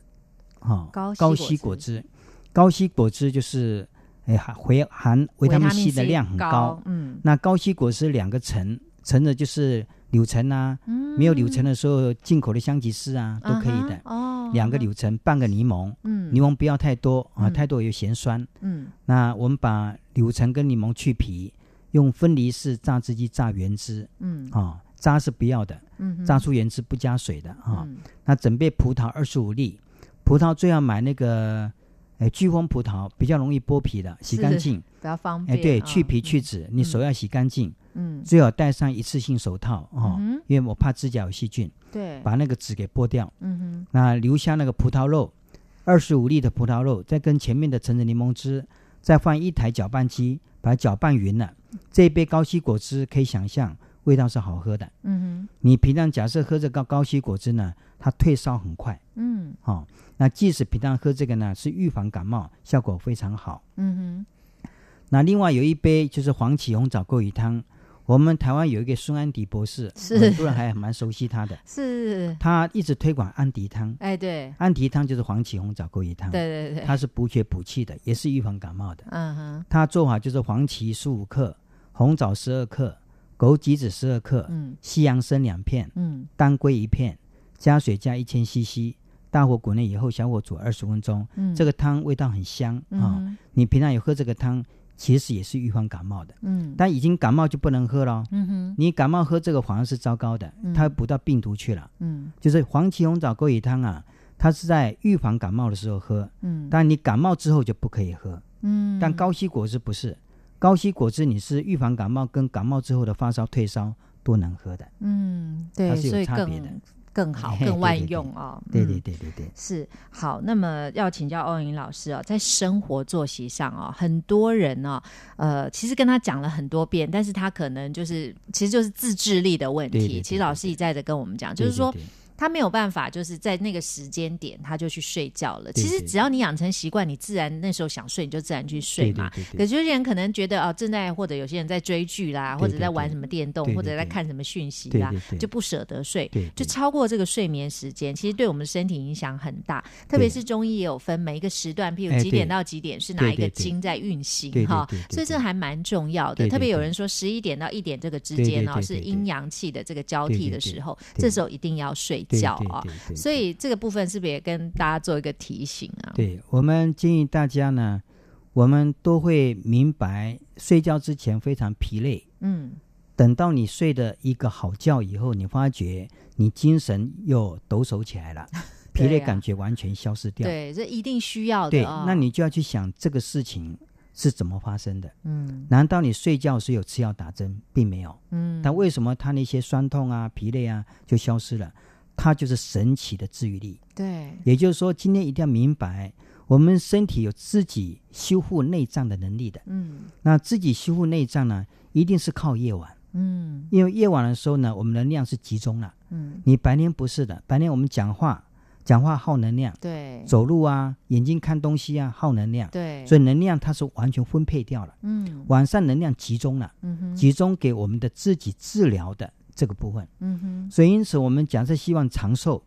哈、高硒高果汁硒果汁，高硒果汁就是哎含回含维他命 C 的量很高。嗯那高硒果汁两个层，层的就是柳橙啊，嗯。没有柳橙的时候，进口的香吉士啊都可以的。哦，两个柳橙，半个柠檬，嗯。柠檬不要太多啊，嗯。太多有咸酸。嗯。那我们把柳橙跟柠檬去皮，用分离式榨汁机榨原汁。嗯。啊，渣是不要的，嗯榨出原汁不加水的啊。嗯。那准备葡萄二十五粒，葡萄最好买那个，哎，巨峰葡萄比较容易剥皮的，洗干净。比较方哎，便，对，啊去皮去籽，你手要洗干净，嗯最好戴上一次性手套哦，嗯因为我怕指甲有细菌，对，把那个籽给剥掉。嗯哼那留下那个葡萄肉，二十五粒的葡萄肉，再跟前面的橙子柠檬汁再放一台搅拌机，把它搅拌匀了。这一杯高吸果汁可以想象味道是好喝的。嗯哼，你平常假设喝这个高吸果汁呢，它退烧很快。嗯哦，那即使平常喝这个呢，是预防感冒，效果非常好。嗯哼那另外有一杯就是黄芪红枣桂鱼汤，我们台湾有一个孙安迪博士，是很多人还蛮熟悉他的，，是，他一直推广安迪汤。哎，对，安迪汤就是黄芪红枣桂鱼汤，对对对，它是补血补气的，也是预防感冒的。嗯哼，它做法就是黄芪十五克，红枣十二克，枸杞子十二克，嗯西洋参两片，嗯当归一片，加水加一千 CC，大火滚了以后，小火煮二十分钟。嗯，这个汤味道很香啊、你平常有喝这个汤，其实也是预防感冒的。嗯但已经感冒就不能喝了。嗯哼你感冒喝这个反而是糟糕的，嗯它会补到病毒去了。嗯就是黄芪红枣桂鱼汤啊，它是在预防感冒的时候喝，嗯但你感冒之后就不可以喝。嗯，但高息果汁不是，高息果汁你是预防感冒跟感冒之后的发烧退烧都能喝的。嗯对，它是有差别的更更好更万用哦，对对对对对对，是好，那么要请教欧云老师哦，在生活作息上哦，很多人哦，呃，其实跟他讲了很多遍，但是他可能就是其实就是自制力的问题。对对对其实老师一再的跟我们讲，就是说他没有办法，就是在那个时间点他就去睡觉了。对其实只要你养成习惯，你自然那时候想睡你就自然去睡嘛。可是有些人可能觉得哦，正在或者有些人在追剧啦，或者在玩什么电动，或者在看什么讯息啦就不舍得睡。就超过这个睡眠时间，其实对我们身体影响很大。特别是中医也有分每一个时段，譬如哎几点到几点是哪一个经在运行哈。所以这还蛮重要的。特别有人说十一点到一点这个之间哦，是阴阳气的这个交替的时候，这时候一定要睡对觉啊。对对对所以这个部分是不是也跟大家做一个提醒啊？对我们建议大家呢，我们都会明白，睡觉之前非常疲累，嗯，等到你睡的一个好觉以后，你发觉你精神又抖擞起来了，疲累感觉完全消失掉。对，这一定需要对的哦。那你就要去想这个事情是怎么发生的。嗯难道你睡觉是有吃药打针，并没有？嗯，但为什么他那些酸痛啊、疲累啊就消失了？它就是神奇的治愈力。对，也就是说，今天一定要明白，我们身体有自己修复内脏的能力的。嗯。那自己修复内脏呢，一定是靠夜晚，嗯。因为夜晚的时候呢，我们能量是集中了。嗯，你白天不是的，白天我们讲话，讲话耗能量，对，走路啊，眼睛看东西啊，耗能量。对，所以能量它是完全分配掉了，嗯。晚上能量集中了，嗯哼。集中给我们的自己治疗的这个部分。嗯哼所以因此，我们假设希望长寿，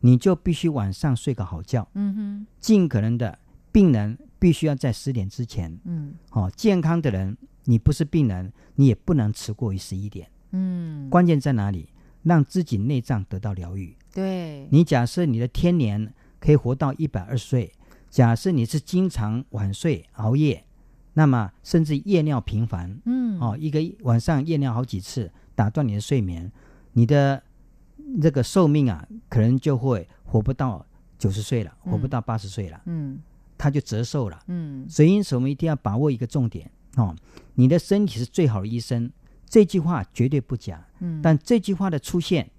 你就必须晚上睡个好觉，嗯哼尽可能的，病人必须要在十点之前。嗯哦，健康的人，你不是病人，你也不能迟过于十一点。嗯，关键在哪里？让自己内脏得到疗愈。对，你假设你的天年可以活到一百二十岁，假设你是经常晚睡熬夜，那么甚至夜尿频繁，嗯哦，一个晚上夜尿好几次，打断你的睡眠，你的这个寿命啊，可能就会活不到九十岁了，活不嗯到八十岁了，嗯他就折寿了。嗯所以因此我们一定要把握一个重点哦，你的身体是最好的医生，这句话绝对不假。嗯，但这句话的出现，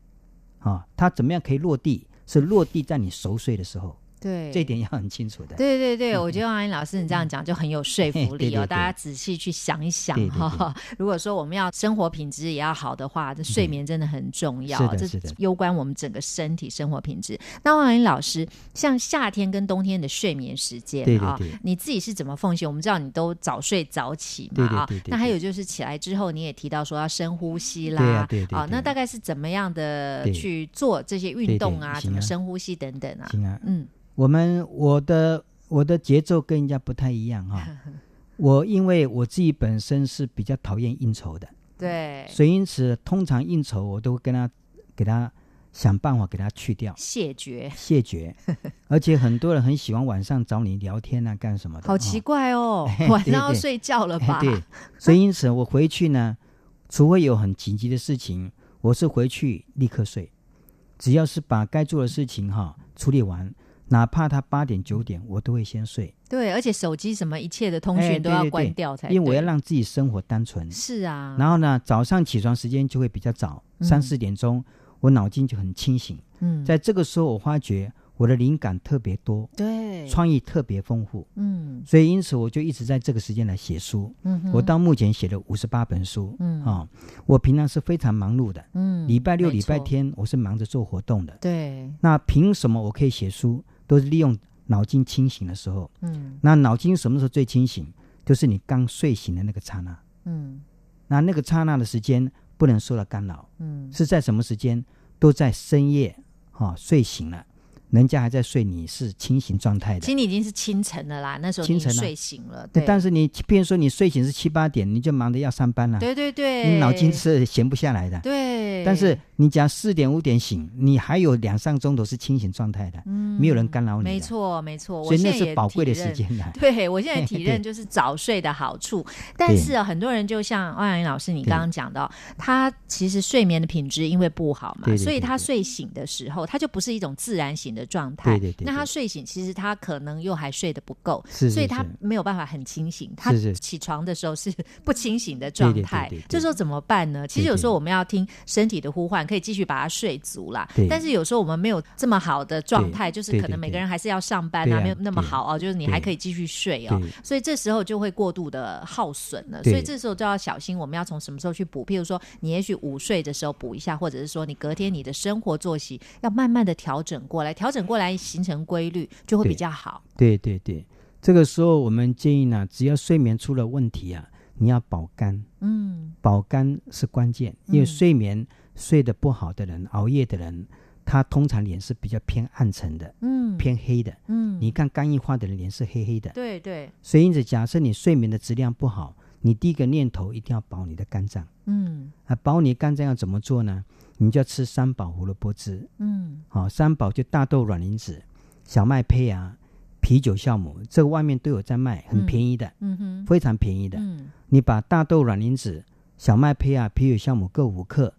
啊，它怎么样可以落地？是落地在你熟睡的时候，对。这一点要很清楚的。对对对，我觉得王英老师你这样讲就很有说服力哦。大家仔细去想一想哈，如果说我们要生活品质也要好的话，这睡眠真的很重要，这是攸关我们整个身体生活品质。那王英老师，像夏天跟冬天的睡眠时间啊你自己是怎么奉行？我们知道你都早睡早起嘛啊。那还有就是起来之后，你也提到说要深呼吸啦，对啊对对啊，对那大概是怎么样的去做这些运动啊？怎么深呼吸等等啊？啊，嗯我们我的我的节奏跟人家不太一样哈、我因为我自己本身是比较讨厌应酬的，对，所以因此通常应酬我都会跟他给他想办法给他去掉。谢绝。谢绝，而且很多人很喜欢晚上找你聊天啊，干什么的？好奇哦怪哦，嘿晚上要睡觉了吧？哎对，所以因此我回去呢，除非有很紧急的事情，我是回去立刻睡。只要是把该做的事情哈处理完，哪怕他八点九点，我都会先睡，对而且手机什么一切的通哎讯都要关掉才对，因为我要让自己生活单纯。是啊，然后呢，早上起床时间就会比较早，嗯。三四点钟，我脑筋就很清醒。嗯，在这个时候，我发觉我的灵感特别多，对，创意特别丰富，嗯。所以因此我就一直在这个时间来写书。嗯，我到目前写了五十八本书，嗯。啊、我平常是非常忙碌的，嗯礼拜六、礼拜天我是忙着做活动的。对，那凭什么我可以写书？都是利用脑筋清醒的时候。嗯那脑筋什么时候最清醒？就是你刚睡醒的那个刹那。嗯那那个刹那的时间不能受到干扰，嗯是在什么时间？都在深夜，哈、睡醒了，人家还在睡，你是清醒状态的。其。实你已经是清晨了啦，那时候你清晨啊。睡醒了，对，但是你，比如说你睡醒是七八点，你就忙着要上班了、对对对，你脑筋是闲不下来的。对，但是你假如四点五点醒，你还有两三个钟头是清醒状态的，嗯没有人干扰你。没，错没错，所以那是宝贵的时间的。对，我现在体认 就是早睡的好处，但是啊，很多人就像欧阳云老师你刚刚讲到，他其实睡眠的品质因为不好嘛，对对对所以他睡醒的时候，他就不是一种自然醒的状态。对对对对那他睡醒，其实他可能又还睡得不够，是是所以他没有办法很清醒。他起床的时候是不清醒的状态这时候怎么办呢？其实有时候我们要听身体的呼唤，可以继续把它睡足啦。对但是有时候我们没有这么好的状态，就是可能每个人还是要上班啊，没有那么好哦，就是你还可以继续睡哦。对所以这时候就会过度的耗损了，所以这时候就要小心，我们要从什么时候去补？譬如说，你也许午睡的时候补一下，或者是说你隔天你的生活作息要慢慢的调整过来，调整过来形成规律就会比较好。对对对，这个时候我们建议呢，只要睡眠出了问题啊，你要保肝，嗯。保肝是关键，因为嗯睡眠睡得不好的人，熬夜的人，他通常脸是比较偏暗沉的，嗯。偏黑的。嗯，你看肝硬化的人脸是黑黑的，对对。所以因此，假设你睡眠的质量不好，你第一个念头一定要保你的肝脏。嗯啊，保你肝脏要怎么做呢？你就要吃三宝胡萝卜汁。嗯好、三宝就大豆卵磷脂、小麦胚芽、啤酒酵母，这个外面都有在卖，很嗯便宜的，嗯哼非常便宜的。嗯你把大豆卵磷脂、小麦胚芽、啤酒酵母各五克，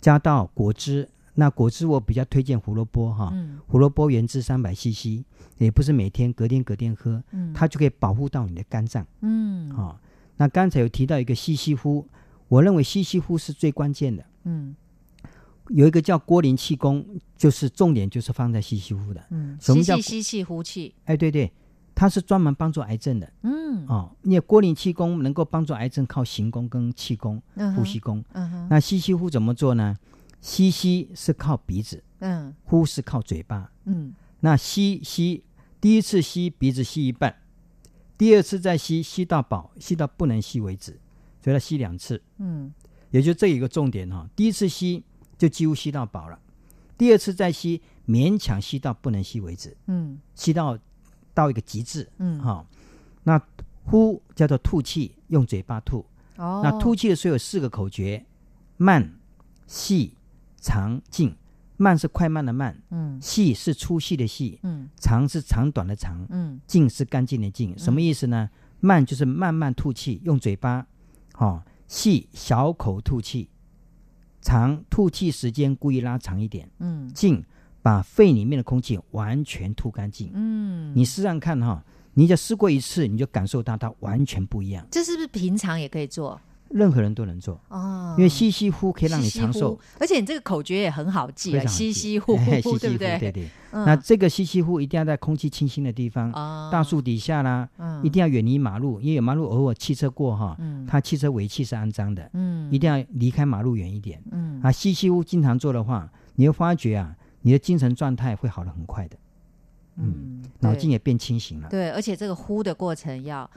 加到果汁。那果汁我比较推荐胡萝卜哈，嗯胡萝卜原汁三百 CC，也不是每天隔天隔天喝，嗯它就可以保护到你的肝脏。嗯哦，那刚才有提到一个西西呼，我认为西西呼是最关键的。嗯有一个叫郭林气功，就是重点就是放在西西呼的。嗯，什么叫吸气呼气，哎，对对，它是专门帮助癌症的嗯哦。因为郭林气功能够帮助癌症，靠行功跟气功、嗯呼吸功。嗯哼那西西呼怎么做呢？吸吸是靠鼻子，嗯呼是靠嘴巴。嗯那吸吸，第一次吸鼻子吸一半，第二次再吸，吸到饱，吸到不能吸为止，所以要吸两次。嗯也就这一个重点哈、第一次吸就几乎吸到饱了，第二次再吸勉强吸到不能吸为止，嗯吸到到一个极致嗯哈、那呼叫做吐气，用嘴巴吐。哦，那吐气的时候有四个口诀：慢、细、长、静。慢是快慢的慢，嗯细是粗细的细，嗯长是长短的长，嗯净是干净的净。什么意思呢？慢就是慢慢吐气，用嘴巴，哦，细小口吐气，长吐气时间故意拉长一点，嗯净把肺里面的空气完全吐干净。嗯，你试试看哈、你只要试过一次，你就感受到它完全不一样。这是不是平常也可以做任何人都能做，哦？因为吸吸呼可以让你吸吸呼。长寿，，而且你这个口诀也很好记啊，吸吸呼哎呼，对不对？对对。嗯。那这个吸吸呼一定要在空气清新的地方，哦。大树底下啦，嗯。一定要远离马路，因为有马路偶尔汽车过哈，嗯。它汽车尾气是肮脏的，嗯。一定要离开马路远一点。嗯。啊，吸吸呼经常做的话，你会发觉啊，你的精神状态会好的很快的，嗯，脑筋也变清醒了。对，而且这个呼的过程要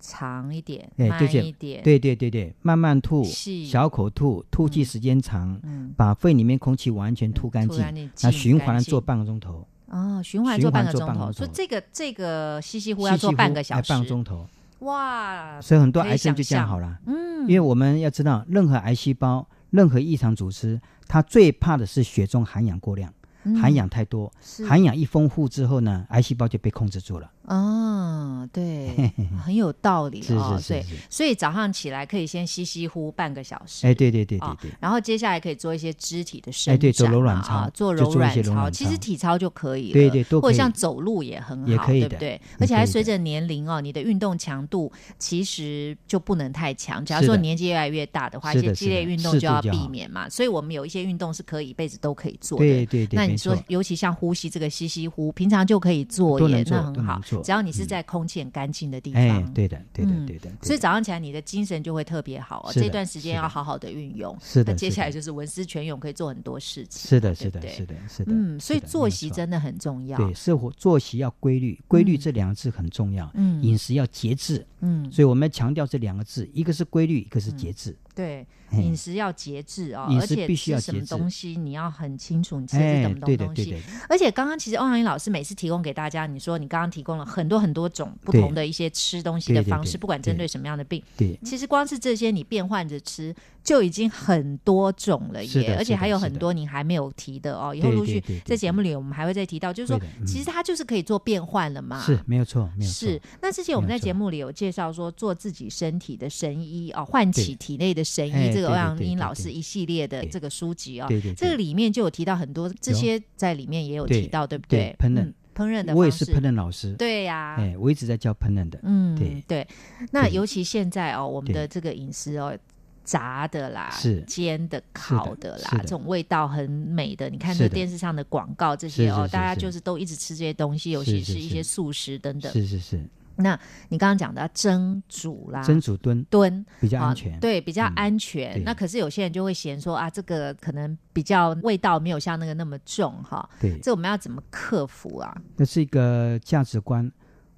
长一点，慢哎对对一点，对对对对，慢慢吐，细小口吐，吐气时间长，嗯，把肺里面空气完全吐干净。净，那循环做半个钟头，哦，循环做半个钟头，所以这个这个吸吸呼要做半个小时，半个钟头。哇，所以很多癌症就这样好了。嗯，因为我们要知道，任何癌细胞、任何异常组织，它最怕的是血中含氧过量，嗯含氧太多。含氧一丰富之后呢，癌细胞就被控制住了。嗯，对，很有道理哦。对，所以早上起来可以先吸吸呼半个小时。哎，对对对对对。然后接下来可以做一些肢体的伸展，对，做柔软操，做柔软操，其实体操就可以了。对对，或者像走路也很好，对不对？而且还随着年龄哦，你的运动强度其实就不能太强。假如说年纪越来越大的话，一些激烈运动就要避免嘛。所以我们有一些运动是可以一辈子都可以做的。对对对。那你说，尤其像呼吸这个吸吸呼，平常就可以做，也那很好。只要你是在空气很干净的地方，哎，对的，对的，对的。所以早上起来你的精神就会特别好哦。这段时间要好好的运用。是的。那接下来就是文思泉涌，可以做很多事情。是的，是的，是的，是的。嗯，所以作息真的很重要。对，生活作息要规律，规律这两个字很重要。嗯，饮食要节制。嗯，所以我们要强调这两个字，一个是规律，一个是节制。对，饮食要节制哦，而且吃什么东西你要很清楚，你吃什么东西。而且刚刚其实欧阳英老师每次提供给大家，你说你刚刚提供了很多很多种不同的一些吃东西的方式，不管针对什么样的病。对，其实光是这些你变换着吃就已经很多种了耶，而且还有很多你还没有提的哦。以后陆续在节目里我们还会再提到，就是说其实它就是可以做变换了嘛。是没有错，没有错。是那之前我们在节目里有介绍说做自己身体的神医哦，唤起体内的神医，这个欧阳英老师一系列的这个书籍哦，这个里面就有提到很多这些在里面也有提到，对不对？烹饪，烹饪的，我也是烹饪老师，对呀，哎，我一直在教烹饪的，嗯，对对。那尤其现在哦，我们的这个饮食哦，炸的啦，是。煎的、烤的啦，这种味道很美的，你看这电视上的广告这些哦，大家就是都一直吃这些东西，尤其是一些素食等等，是是是。那你刚刚讲的蒸煮啦，蒸煮炖炖比较安全，对，比较安全。那可是有些人就会嫌说啊，这个可能比较味道没有像那个那么重哈。对，这我们要怎么克服啊？那是一个价值观。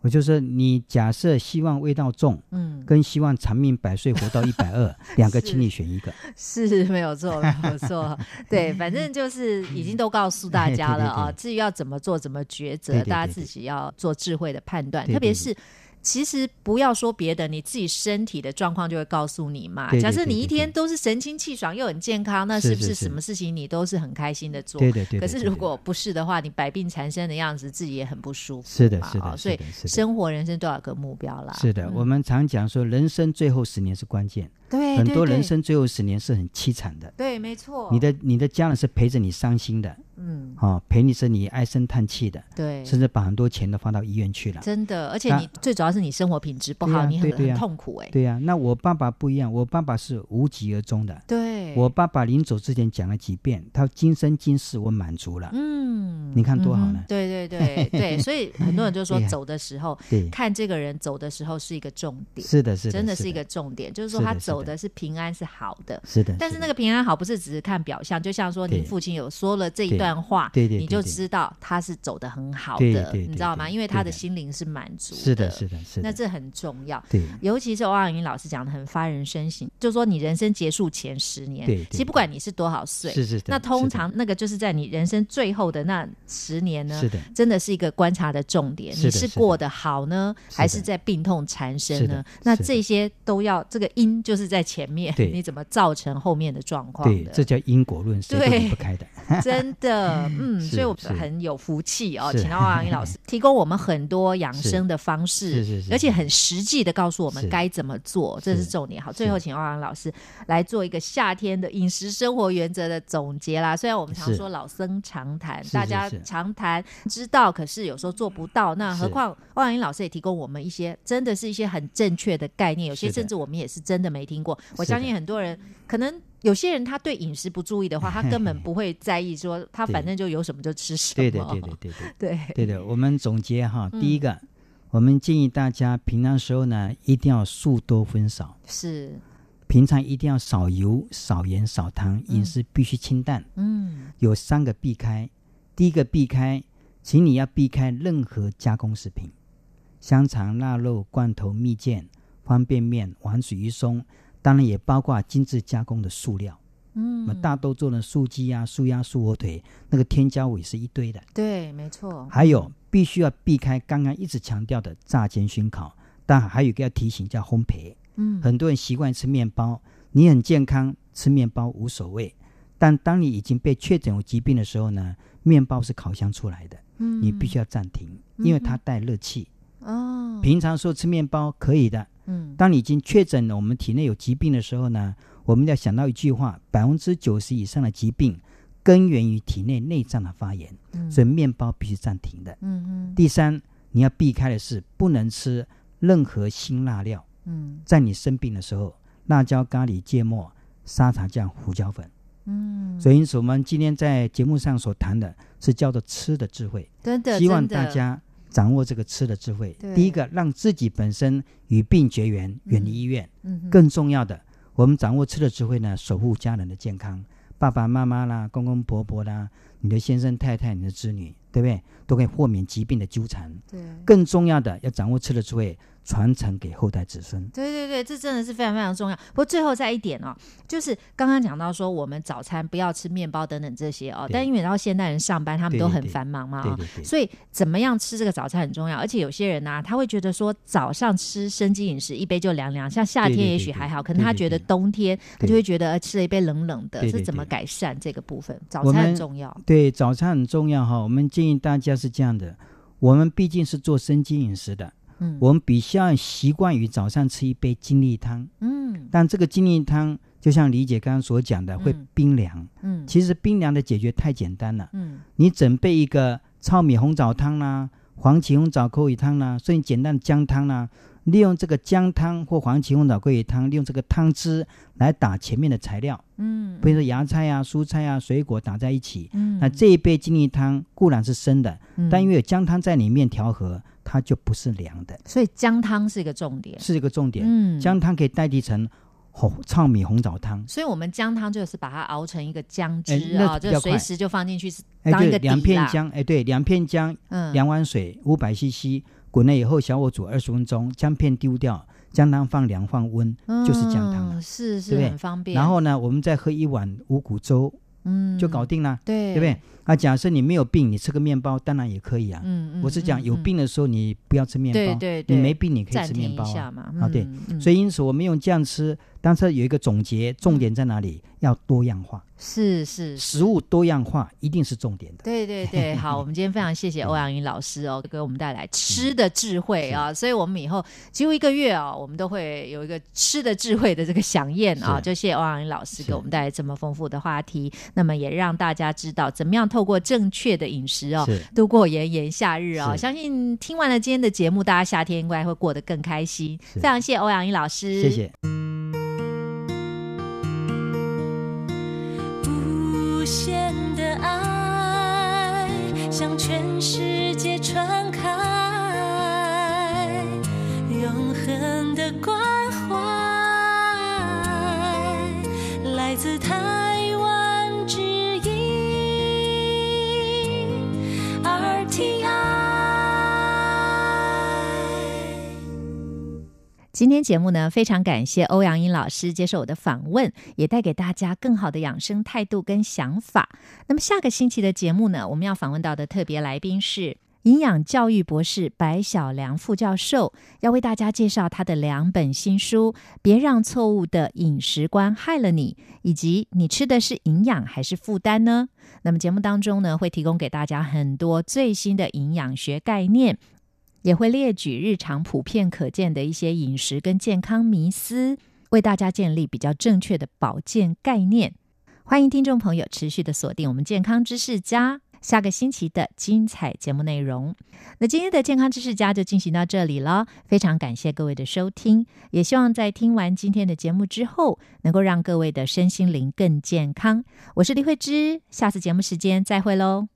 我就是你假设希望味道重，嗯，跟希望长命百岁活到一百二，两个，请你选一个。是没有错，没有错。对，反正就是已经都告诉大家了啊。至于要怎么做，怎么抉择，大家自己要做智慧的判断，特别是。其实不要说别的，你自己身体的状况就会告诉你嘛。假设你一天都是神清气爽又很健康，那是不是什么事情你都是很开心的做？对对对。可是如果不是的话，你百病缠身的样子，自己也很不舒服。是的，是的。所以生活人生都有个目标啦。是的，我们常讲说，人生最后十年是关键。对，很多人生最后十年是很凄惨的。对，没错。你的你的家人是陪着你伤心的。嗯，哦，陪你是你唉声叹气的，对，甚至把很多钱都放到医院去了，真的。而且你最主要是你生活品质不好，你很很痛苦哎。对呀，那我爸爸不一样，我爸爸是无疾而终的。对，我爸爸临走之前讲了几遍，他今生今世我满足了。嗯，你看多好呢。对对对 对，所以很多人就说走的时候，看这个人走的时候是一个重点。是的，是的，真的是一个重点，就是说他走的是平安是好的。是的，但是那个平安好不是只是看表象，就像说你父亲有说了这一段话，对对。你就知道他是走的很好的，你知道吗？因为他的心灵是满足的，是的，是的，是的。那这很重要，对。尤其是欧阳云老师讲的很发人深省，就说你人生结束前十年，对，其实不管你是多少岁，是是。那通常那个就是在你人生最后的那十年呢，是的，真的是一个观察的重点。你是过得好呢，还是在病痛缠身呢？那这些都要这个因就是在前面，你怎么造成后面的状况的？这叫因果论，谁都离不开的。真的，嗯，所以我很有。福气哦，请到王英老师 提供我们很多养生的方式，是是，而且很实际的告诉我们该怎么做，这是重点。好，最后请王老师来做一个夏天的饮食生活原则的总结啦。虽然我们常说老生常谈，大家常谈知道，可是有时候做不到。那何况王英老师也提供我们一些真的是一些很正确的概念，有些甚至我们也是真的没听过。我相信很多人可能。有些人他对饮食不注意的话，他根本不会在意，说他反正就有什么就吃什么。对的，对的，对的，对对的。我们总结哈，第一个，我们建议大家平常时候呢，一定要素多荤少，是平常一定要少油、少盐、少糖，饮食必须清淡。嗯，有三个避开，第一个避开，请你要避开任何加工食品，香肠、腊肉、罐头、蜜饯、方便面、丸子、鱼松。当然也包括精致加工的塑料，嗯，那大豆做的素鸡啊、素鸭、素火腿，那个添加物也是一堆的。对，没错。还有必须要避开刚刚一直强调的炸煎熏烤，但还有一个要提醒叫烘焙。嗯，很多人习惯吃面包，你很健康，吃面包无所谓。但当你已经被确诊有疾病的时候呢，面包是烤箱出来的，嗯，你必须要暂停，因为它带热气。哦平常说吃面包可以的。嗯，当你已经确诊了我们体内有疾病的时候呢，我们要想到一句话：百分之九十以上的疾病根源于体内内脏的发炎，嗯。所以面包必须暂停的。嗯嗯第三，你要避开的是不能吃任何辛辣料。嗯。在你生病的时候，辣椒、咖喱、芥末、沙茶酱、胡椒粉。嗯，所以，因此我们今天在节目上所谈的是叫做吃的智慧，真的，希望大家掌握这个吃的智慧。第一个，让自己本身与病绝缘，远离医院。更重要的，我们掌握吃的智慧呢，守护家人的健康，爸爸妈妈啦、公公婆婆啦、你的先生太太、你的子女，对不对？都可以豁免疾病的纠缠。对。更重要的，要掌握吃的智慧，传承给后代子孙。对对对，这真的是非常非常重要。不过最后再一点哦，就是刚刚讲到说，我们早餐不要吃面包等等这些哦。对但因为然后现代人上班，他们都很繁忙嘛啊、对对对，所以怎么样吃这个早餐很重要。而且有些人呢、他会觉得说早上吃生机饮食，一杯就凉凉，像夏天也许还好，可能他觉得冬天他就会觉得呃吃了一杯冷冷的，对对对是怎么改善这个部分？早餐很重要。对，早餐很重要哈。我们建议大家是这样的：我们毕竟是做生机饮食的，嗯。我们比较习惯于早上吃一杯精力汤，嗯。但这个精力汤就像李姐刚刚所讲的，会嗯。冰凉。嗯。其实冰凉的解决太简单了，嗯。你准备一个糙米红枣汤啦、黄芪红枣口语汤啦，甚至简单的姜汤啦，利用这个姜汤或黄芪红枣桂鱼汤，利用这个汤汁来打前面的材料，嗯，比如说芽菜啊、蔬菜啊、水果打在一起。嗯。那这一杯精力汤固然是生的，嗯。但因为有姜汤在里面调和，它就不是凉的，所以姜汤是一个重点。是一个重点。嗯姜汤可以代替成红糙米红枣汤，所以我们姜汤就是把它熬成一个姜汁啊，就随时就放进去哎，当一个对，两底啦。片姜，哎，对，两片姜，嗯，两碗水，五百 CC，滚了以后小火煮二十分钟，姜片丢掉，姜汤放凉放温，就是姜汤了嗯是是对对很方便。然后呢，我们再喝一碗五谷粥嗯就搞定了，对对不对？？啊，假设你没有病，你吃个面包当然也可以啊。嗯嗯，我是讲有病的时候你不要吃面包，对对对，你没病你可以吃面包啊。啊对嗯，所以因此我们用这样吃，但是有一个总结，重点在哪里？要多样化，是是是食物多样化一定是重点的。对对对，好，我们今天非常谢谢 欧阳英老师哦，给我们带来吃的智慧啊，所以我们以后几乎一个月啊，我们都会有一个吃的智慧的这个飨宴啊，就谢谢欧阳英老师给我们带来这么丰富的话题，那么也让大家知道怎么样透过正确的饮食哦，度过炎炎夏日哦。相信听完了今天的节目，大家夏天应该会过得更开心。非常谢谢欧阳一老师，谢谢。今天节目呢，非常感谢欧阳英老师接受我的访问，也带给大家更好的养生态度跟想法。那么下个星期的节目呢，我们要访问到的特别来宾是营养教育博士白小良副教授，要为大家介绍他的两本新书《别让错误的饮食观害了你》，以及你吃的是营养还是负担呢？那么节目当中呢，会提供给大家很多最新的营养学概念。也会列举日常普遍可见的一些饮食跟健康迷思，为大家建立比较正确的保健概念。欢迎听众朋友持续的锁定我们健康知识家下个星期的精彩节目内容。那今天的健康知识家就进行到这里了，非常感谢各位的收听，也希望在听完今天的节目之后，能够让各位的身心灵更健康。我是李慧芝，下次节目时间再会喽。